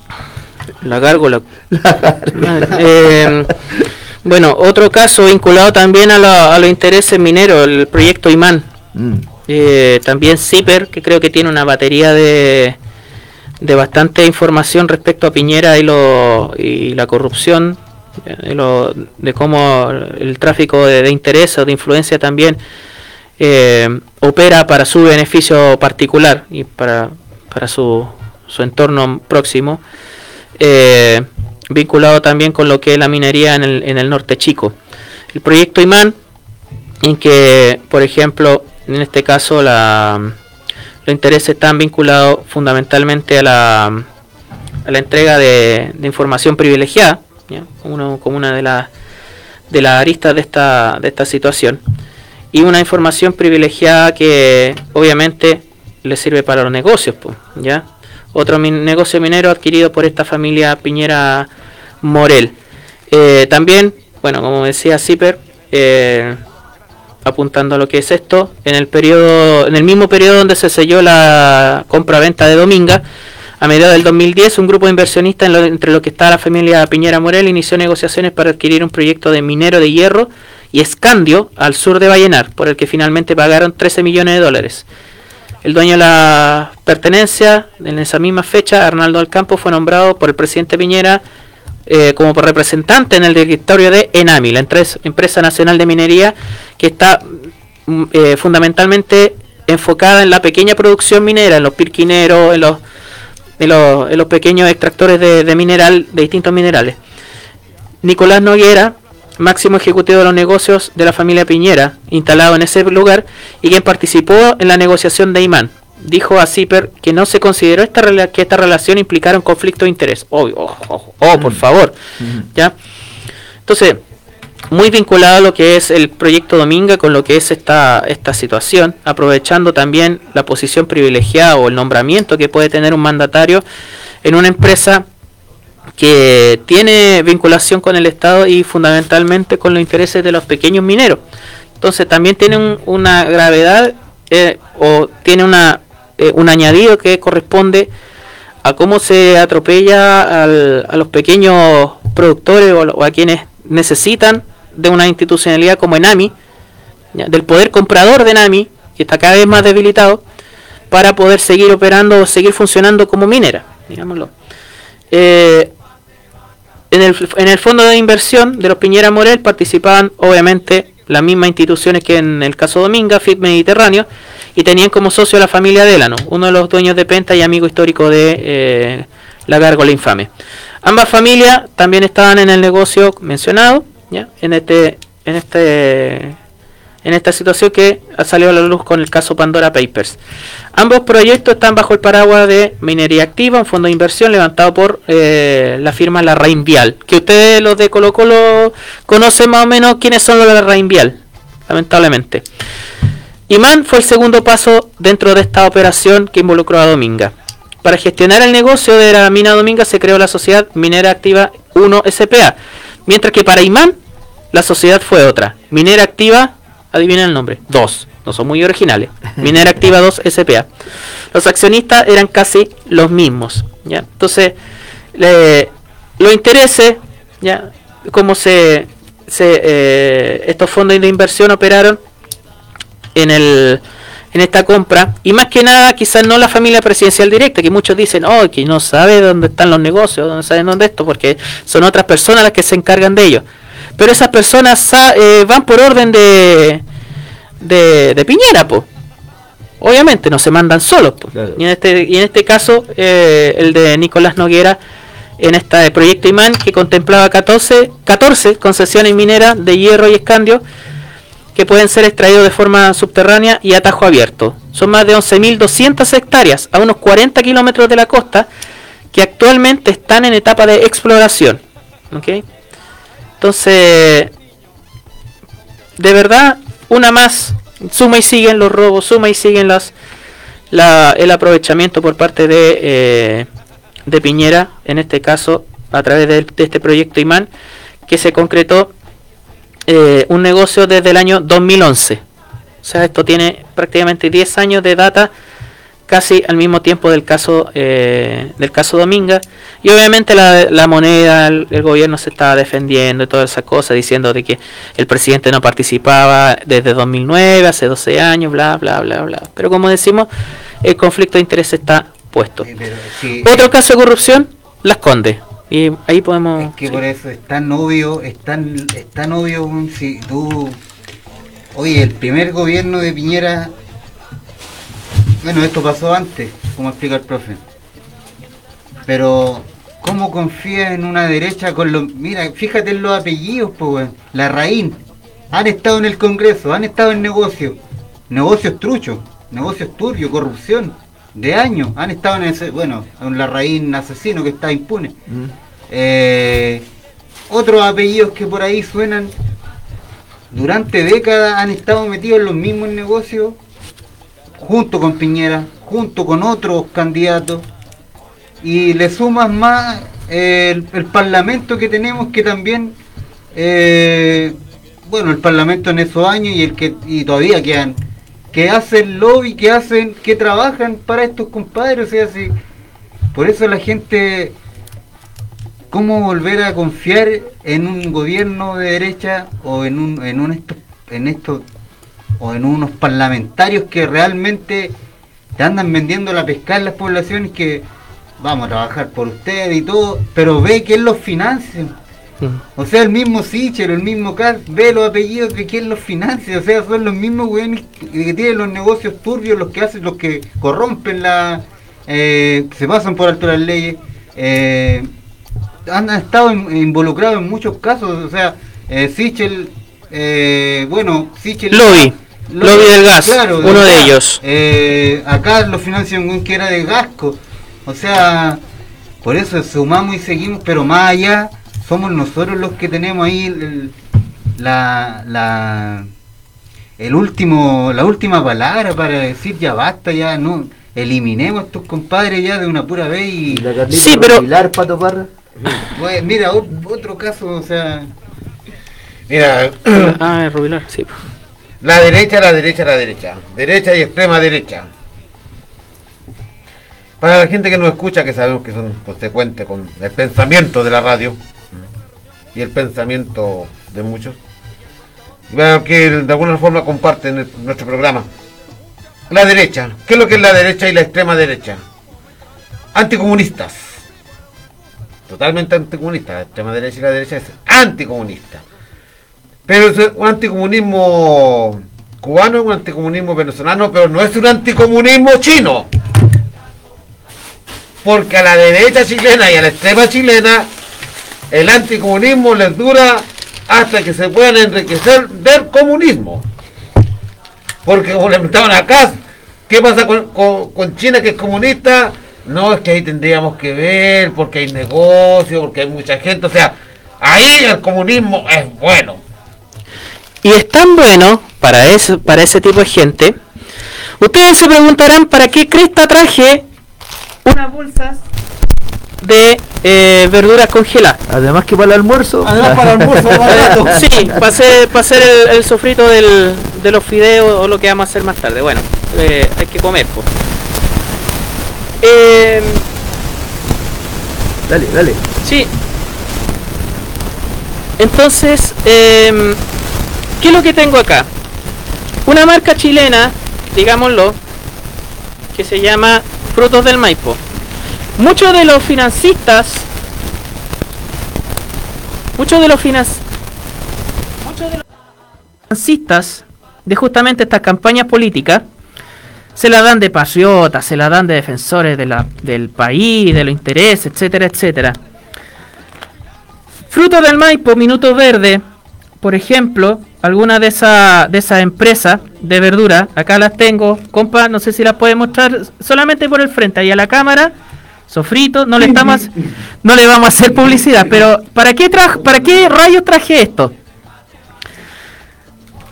E: La gárgola. (laughs) Eh, bueno, otro caso vinculado también a, la- a los intereses mineros, el proyecto Imán. Eh, también CIPER, que creo que tiene una batería de, de bastante información respecto a Piñera y, lo, y la corrupción, eh, de, lo- de cómo el tráfico de, de interés o de influencia también eh, opera para su beneficio particular y para, para su, su entorno próximo, eh, vinculado también con lo que es la minería en el, en el norte chico. El proyecto Imán, en que, por ejemplo, en este caso la, los intereses están vinculados fundamentalmente a la, a la entrega de, información privilegiada, ¿ya? Uno, como una de las de las aristas de esta, de esta situación, y una información privilegiada que obviamente le sirve para los negocios, ¿ya? Otro min- negocio minero adquirido por esta familia Piñera Morel. Eh, también, bueno, como decía Zipper, eh, apuntando a lo que es esto, en el periodo, en el mismo periodo donde se selló la compra-venta de Dominga, a mediados del 2010, un grupo de inversionistas en lo- entre los que está la familia Piñera Morel inició negociaciones para adquirir un proyecto de minero de hierro y escandio al sur de Vallenar, por el que finalmente pagaron 13 millones de dólares. El dueño de la pertenencia, en esa misma fecha, Arnaldo Alcampo, fue nombrado por el presidente Piñera eh, como representante en el directorio de ENAMI, la empresa nacional de minería que está mm, eh, fundamentalmente enfocada en la pequeña producción minera, en los pirquineros, en los, en los, en los pequeños extractores de, de mineral, de distintos minerales. Nicolás Noguera, máximo ejecutivo de los negocios de la familia Piñera, instalado en ese lugar y quien participó en la negociación de Imán. Dijo a Zipper que no se consideró esta rela- que esta relación implicara un conflicto de interés. Oh, oh, oh, oh, por favor. ¿Ya? Entonces, muy vinculado a lo que es el proyecto Dominga con lo que es esta, esta situación, aprovechando también la posición privilegiada o el nombramiento que puede tener un mandatario en una empresa que tiene vinculación con el Estado y fundamentalmente con los intereses de los pequeños mineros. Entonces también tiene un- una gravedad eh, o tiene una, eh, un añadido que corresponde a cómo se atropella al- a los pequeños productores o, a quienes necesitan de una institucionalidad como Enami, del poder comprador de Enami, que está cada vez más debilitado, para poder seguir operando o seguir funcionando como minera, digámoslo. Eh, en, el, en el fondo de inversión de los Piñera Morel participaban obviamente las mismas instituciones que en el caso Dominga, FIT Mediterráneo, y tenían como socio a la familia Delano, uno de los dueños de Penta y amigo histórico de eh, la Gárgola Infame. Ambas familias también estaban en el negocio mencionado, ¿ya? en este en este en esta situación que ha salido a la luz con el caso Pandora Papers. Ambos proyectos están bajo el paraguas de Minería Activa, un fondo de inversión levantado por eh, la firma La Vial. Que ustedes, los de Colo Colo, conocen más o menos quiénes son los de La Vial, lamentablemente. Imán fue el segundo paso dentro de esta operación que involucró a Dominga. Para gestionar el negocio de la mina Dominga se creó la sociedad Minera Activa 1 SPA, mientras que para Imán la sociedad fue otra, Minera Activa, adivinen el nombre, 2, no son muy originales, Minera Activa 2 SPA. Los accionistas eran casi los mismos, ¿ya? Entonces, le- los intereses, ¿ya? Cómo se, se, eh, estos fondos de inversión operaron en el en esta compra y más que nada quizás no la familia presidencial directa que muchos dicen oh que no sabe dónde están los negocios no saben dónde esto porque son otras personas las que se encargan de ello pero esas personas eh, van por orden de de, de Piñera po obviamente no se mandan solos po. y en este y en este caso eh, el de Nicolás Noguera en este proyecto Imán que contemplaba 14 14 concesiones mineras de hierro y escandio que pueden ser extraídos de forma subterránea y a tajo abierto. Son más de 11.200 hectáreas a unos 40 kilómetros de la costa que actualmente están en etapa de exploración. ¿ok? Entonces, de verdad, una más, suma y siguen los robos, suma y siguen las, la- el aprovechamiento por parte de, eh, de Piñera, en este caso a través de, este proyecto Imán, que se concretó eh, un negocio desde el año 2011. O sea, esto tiene prácticamente 10 años de data, casi al mismo tiempo del caso eh, del caso Dominga. Y obviamente la, la moneda, el, el gobierno se estaba defendiendo y todas esas cosas, diciendo de que el presidente no participaba desde 2009, hace 12 años, bla, bla, bla, bla. Pero como decimos, el conflicto de interés está puesto. Otro caso de corrupción, Las Condes. Y ahí podemos...
G: Es que por eso es tan obvio, es tan, es tan obvio si tú... Oye, el primer gobierno de Piñera... Bueno, esto pasó antes, como explica el profe. Pero, ¿cómo confía en una derecha con los... Mira, fíjate en los apellidos, pues, weón. La Raín. Han estado en el Congreso, han estado en negocios. Negocios truchos, negocios turbios, corrupción. De años. Han estado en ese... Bueno, en la Raín asesino que está impune. Eh, otros apellidos que por ahí suenan durante décadas han estado metidos en los mismos negocios junto con Piñera, junto con otros candidatos y le sumas más eh, el, parlamento que tenemos que también eh, bueno el parlamento en esos años y el que y todavía quedan. Que hacen lobby que hacen que trabajan para estos compadres o sea por eso la gente ¿Cómo volver a confiar en un gobierno de derecha o en un, en un en estos o en unos parlamentarios que realmente te andan vendiendo la pesca en las poblaciones que vamos a trabajar por ustedes y todo, pero ve quién los financia. O sea, el mismo Sichel, el mismo Carl, ve los apellidos de quién los financia. O sea, son los mismos güeyes que tienen los negocios turbios, los que hacen, los que corrompen la... eh, se pasan por alto las leyes. eh, han estado in- involucrados en muchos casos, o sea, eh, Sichel, eh, bueno, Sichel...
E: Lobby. Lobby del gas, uno de
G: gas.
E: ellos.
G: Eh, acá lo financian un que era de Gasco, o sea, por eso sumamos y seguimos, pero más allá, somos nosotros los que tenemos ahí el- la, la, el último, la última palabra para decir ya basta, ya no, eliminemos a estos compadres ya de una pura vez y...
C: Sí, pero... Pilar, Pato Parra.
G: Pues, mira, otro caso, o sea...
D: Mira,
E: Ah, Rubilar, sí.
D: la derecha, la derecha, la derecha. Derecha y extrema derecha. Para la gente que nos escucha, que sabemos que son consecuentes con el pensamiento de la radio y el pensamiento de muchos, que de alguna forma comparten nuestro programa. La derecha, ¿qué es lo que es la derecha y la extrema derecha? Anticomunistas. Totalmente anticomunistas. La extrema derecha y la derecha es anticomunista. Pero es un anticomunismo cubano, un anticomunismo venezolano, pero no es un anticomunismo chino. Porque a la derecha chilena y a la extrema chilena, el anticomunismo les dura hasta que se puedan enriquecer del comunismo. Porque como le preguntaban acá, ¿qué pasa con, con- con China que es comunista? No, es que ahí tendríamos que ver, porque hay negocio, porque hay mucha gente, o sea, ahí el comunismo es bueno.
E: Y es tan bueno para ese, para ese tipo de gente. Ustedes se preguntarán para qué cresta traje unas bolsas de eh, verduras congeladas.
C: Además que para el almuerzo.
N: Además para el almuerzo (laughs) barato.
E: Sí, para hacer, para hacer el, el sofrito del, de los fideos o lo que vamos a hacer más tarde. Bueno, eh, hay que comer. pues. Eh,
C: Dale, dale.
E: Sí. Entonces, em, ¿qué es lo que tengo acá? Una marca chilena, digámoslo, que se llama Frutos del Maipo. Muchos de los financistas, muchos de los muchos de los financistas de justamente estas campañas políticas se la dan de patriotas, se la dan de defensores de del país, de los intereses, etcétera, etcétera. Frutos del Maipo, Minuto Verde, por ejemplo, alguna de esas de esas empresas de verdura, acá las tengo, compa, no sé si las puede mostrar solamente por el frente, ahí a la cámara, sofrito, no le estamos, (laughs) no le vamos a hacer publicidad, pero ¿para qué traje, para qué rayos traje esto?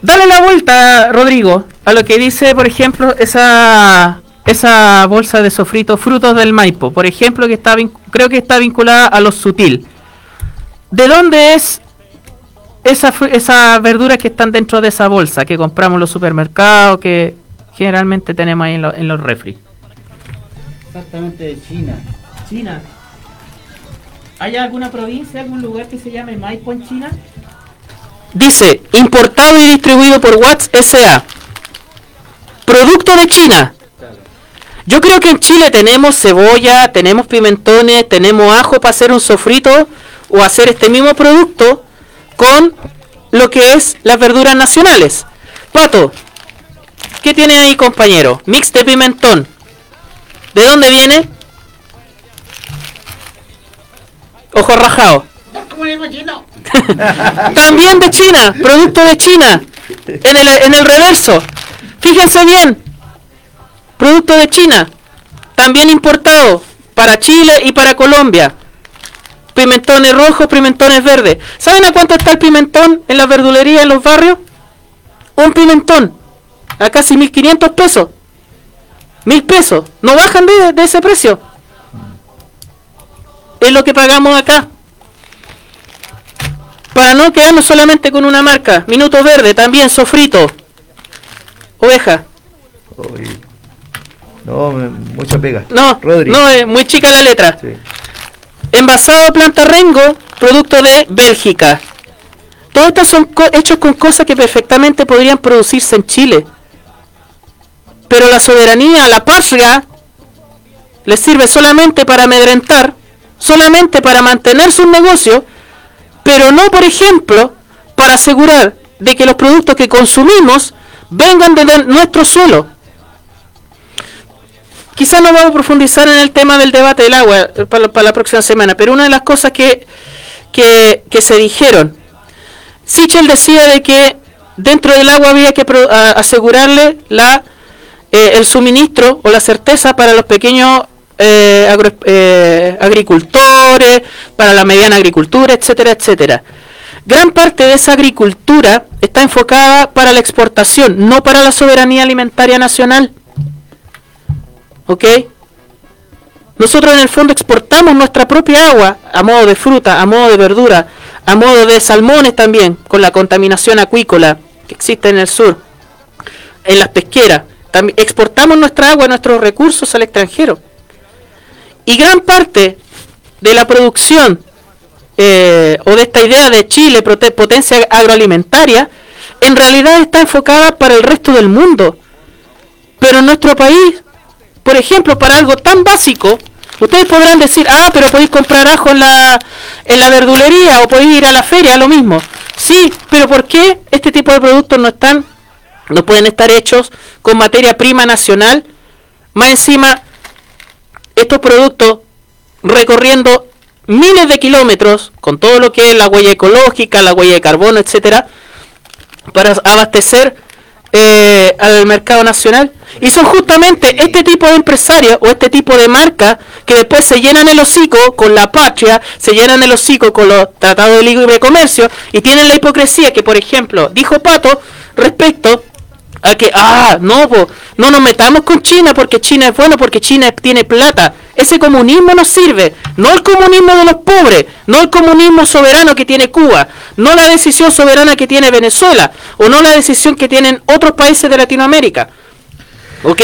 E: Dale la vuelta, Rodrigo, a lo que dice, por ejemplo, esa esa bolsa de sofrito frutos del Maipo, por ejemplo, que está creo que está vinculada a los sutil. ¿De dónde es esas esas verduras que están dentro de esa bolsa que compramos en los supermercados, que generalmente tenemos ahí en, lo- en los refri.
P: Exactamente de China.
E: China. ¿Hay alguna provincia, algún lugar que se llame Maipo en China? Dice, importado y distribuido por Watts SA. Producto de China. Yo creo que en Chile tenemos cebolla, tenemos pimentones, tenemos ajo para hacer un sofrito o hacer este mismo producto con lo que es las verduras nacionales. Pato, ¿qué tiene ahí compañero? Mix de pimentón. ¿De dónde viene? Ojo rajado. (laughs) También de China, producto de China. En el, en el reverso. Fíjense bien. Producto de China. También importado para Chile y para Colombia. Pimentones rojos, pimentones verdes. ¿Saben a cuánto está el pimentón en la verdulería en los barrios? Un pimentón. A casi 1500 pesos. Mil pesos. No bajan de, de ese precio. Es lo que pagamos acá. Para no quedarnos solamente con una marca. Minuto verde, también sofrito. Oveja.
C: Uy. No, mucha pega.
E: No,
C: Rodri.
E: no, es muy chica la letra. Envasado planta Rengo, producto de Bélgica. Todos estos son hechos con cosas que perfectamente podrían producirse en Chile. Pero la soberanía, la patria, les sirve solamente para amedrentar, solamente para mantener sus negocios, pero no, por ejemplo, para asegurar de que los productos que consumimos vengan de nuestro suelo. Quizás no vamos a profundizar en el tema del debate del agua eh, para, la- próxima semana, pero una de las cosas que, que, se dijeron, Sichel decía de que dentro del agua había que asegurarle la, eh, el suministro o la certeza para los pequeños eh, agricultores, para la mediana agricultura, etcétera, etcétera. Gran parte de esa agricultura está enfocada para la exportación, no para la soberanía alimentaria nacional. ¿Ok? Nosotros en el fondo exportamos nuestra propia agua a modo de fruta, a modo de verdura, a modo de salmones también, con la contaminación acuícola que existe en el sur, en las pesqueras. También exportamos nuestra agua, nuestros recursos al extranjero. Y gran parte de la producción eh, o de esta idea de Chile, potencia agroalimentaria, en realidad está enfocada para el resto del mundo. Pero nuestro país, por ejemplo, para algo tan básico, ustedes podrán decir, ah, pero podéis comprar ajo en la, en la verdulería o podéis ir a la feria, lo mismo. Sí, pero ¿por qué este tipo de productos no están, no pueden estar hechos con materia prima nacional? Más encima, estos productos recorriendo miles de kilómetros con todo lo que es la huella ecológica, la huella de carbono, etcétera, para abastecer eh, al mercado nacional. Y son justamente este tipo de empresarios o este tipo de marcas que después se llenan el hocico con la patria, se llenan el hocico con los tratados de libre comercio y tienen la hipocresía que, por ejemplo, dijo Pato respecto a que, ah, no, po, no nos metamos con China porque China es bueno, porque China tiene plata. Ese comunismo nos sirve, no el comunismo de los pobres, no el comunismo soberano que tiene Cuba, no la decisión soberana que tiene Venezuela, o no la decisión que tienen otros países de Latinoamérica. ¿Ok?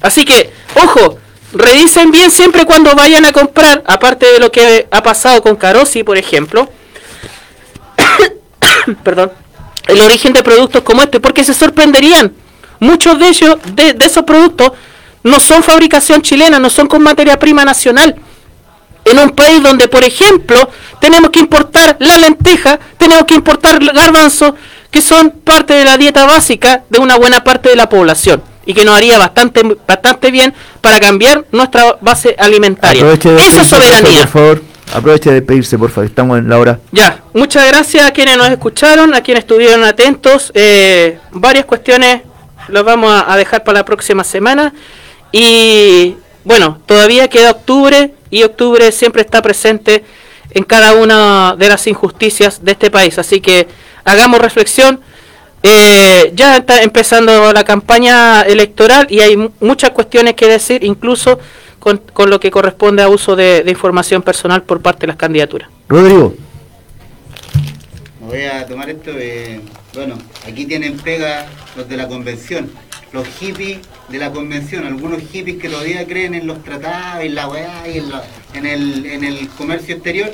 E: Así que, ojo, revisen bien siempre cuando vayan a comprar, aparte de lo que ha pasado con Carosi, por ejemplo, (coughs) perdón, el origen de productos como este, porque se sorprenderían. Muchos de ellos, de, de esos productos, no son fabricación chilena, no son con materia prima nacional. En un país donde, por ejemplo, tenemos que importar la lenteja, tenemos que importar el garbanzo, que son parte de la dieta básica de una buena parte de la población y que nos haría bastante bastante bien para cambiar nuestra base alimentaria.
C: Aproveche
E: Eso es soberanía.
C: Por favor, aproveche de despedirse, por favor. Estamos en la hora.
E: Ya, muchas gracias a quienes nos escucharon, a quienes estuvieron atentos. Eh, varias cuestiones las vamos a, a dejar para la próxima semana. Y bueno, todavía queda octubre y octubre siempre está presente en cada una de las injusticias de este país. Así que hagamos reflexión. Eh, ya está empezando la campaña electoral y hay mu- muchas cuestiones que decir, incluso con, con lo que corresponde a uso de, de información personal por parte de las candidaturas.
C: Rodrigo.
G: voy a tomar esto. eh, bueno, aquí tienen pega los de la convención, los hippies de la convención, algunos hippies que todavía creen en los tratados, en la weá y en, la- en el, en el comercio exterior,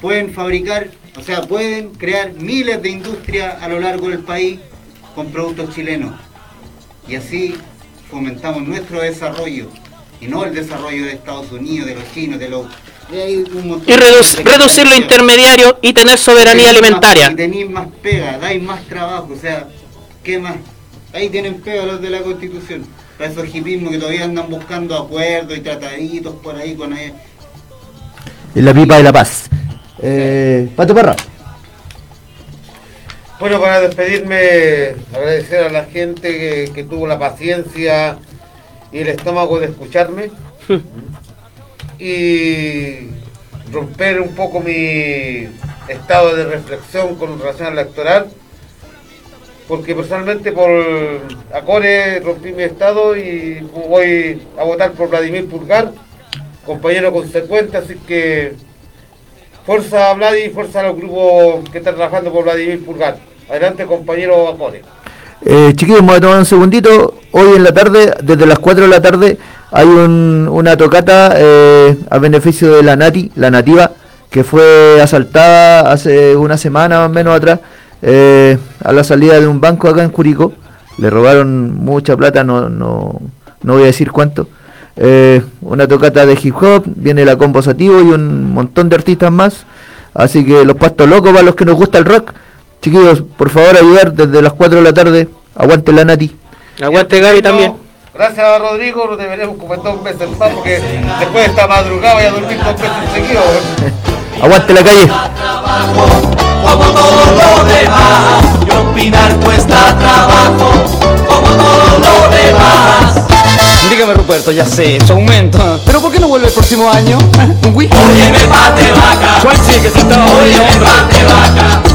G: pueden fabricar, o sea, pueden crear miles de industrias a lo largo del país con productos chilenos. Y así fomentamos nuestro desarrollo y no el desarrollo de Estados Unidos, de los chinos, de los... de
E: Y
G: de-
E: reduc-
G: de-
E: reducir lo intermediario y tener soberanía
G: más-
E: alimentaria.
G: y tenéis más pega, dais más trabajo, o sea, ¿qué más? Ahí tienen pega los de la constitución. Para esos hipismos que todavía andan buscando acuerdos y trataditos por ahí con ahí.
C: En la pipa de la paz. Eh, Pato Parra.
D: Bueno, para despedirme, agradecer a la gente que, que tuvo la paciencia y el estómago de escucharme (laughs) y romper un poco mi estado de reflexión con relación al electoral, porque personalmente por Acore rompí mi estado y voy a votar por Vladimir Pulgar, compañero consecuente, así que fuerza a Vladi y fuerza a los grupos que están trabajando por Vladimir Pulgar. Adelante compañero Acore.
C: Eh, chiquillos, vamos a tomar un segundito. Hoy en la tarde, desde las 4 de la tarde, hay un- una tocata eh, a beneficio de la Nati, la nativa, que fue asaltada hace una semana o menos atrás eh, a la salida de un banco acá en Curicó. Le robaron mucha plata, no, no, no voy a decir cuánto. Eh, una tocata de hip hop, viene la combo Sativo y un montón de artistas más. Así que los pastos locos para los que nos gusta el rock. Chiquillos, por favor ayudar desde las 4 de la tarde. Aguante la Nati.
E: Aguante Gaby también.
D: Gracias a Rodrigo, nos deberemos comer dos veces más porque después de esta madrugada voy a dormir dos veces seguidos.
C: Aguante la calle.
F: como todo lo demás. Y opinar cuesta trabajo, como todo lo demás.
B: Dígame Ruperto, ya sé, su aumento. ¿Pero por qué no vuelve el próximo año? (laughs) ¿Un?
F: Óyeme, pate vaca.
B: ¿Cuál sigue? Si estaba
F: Óyeme, pate vaca.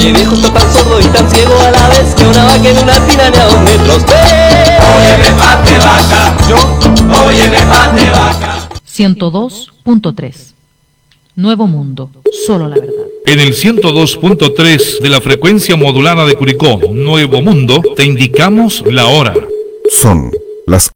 R: Oye viejo, está tan sordo y tan ciego a la vez que una vaca en una tina ni a dos metros ve.
F: Óyeme, pate vaca. Yo, óyeme, pate vaca.
I: 102.3 Nuevo Mundo, solo la verdad.
J: En el 102.3 de la frecuencia modulada de Curicó, Nuevo Mundo, te indicamos la hora.
K: Son las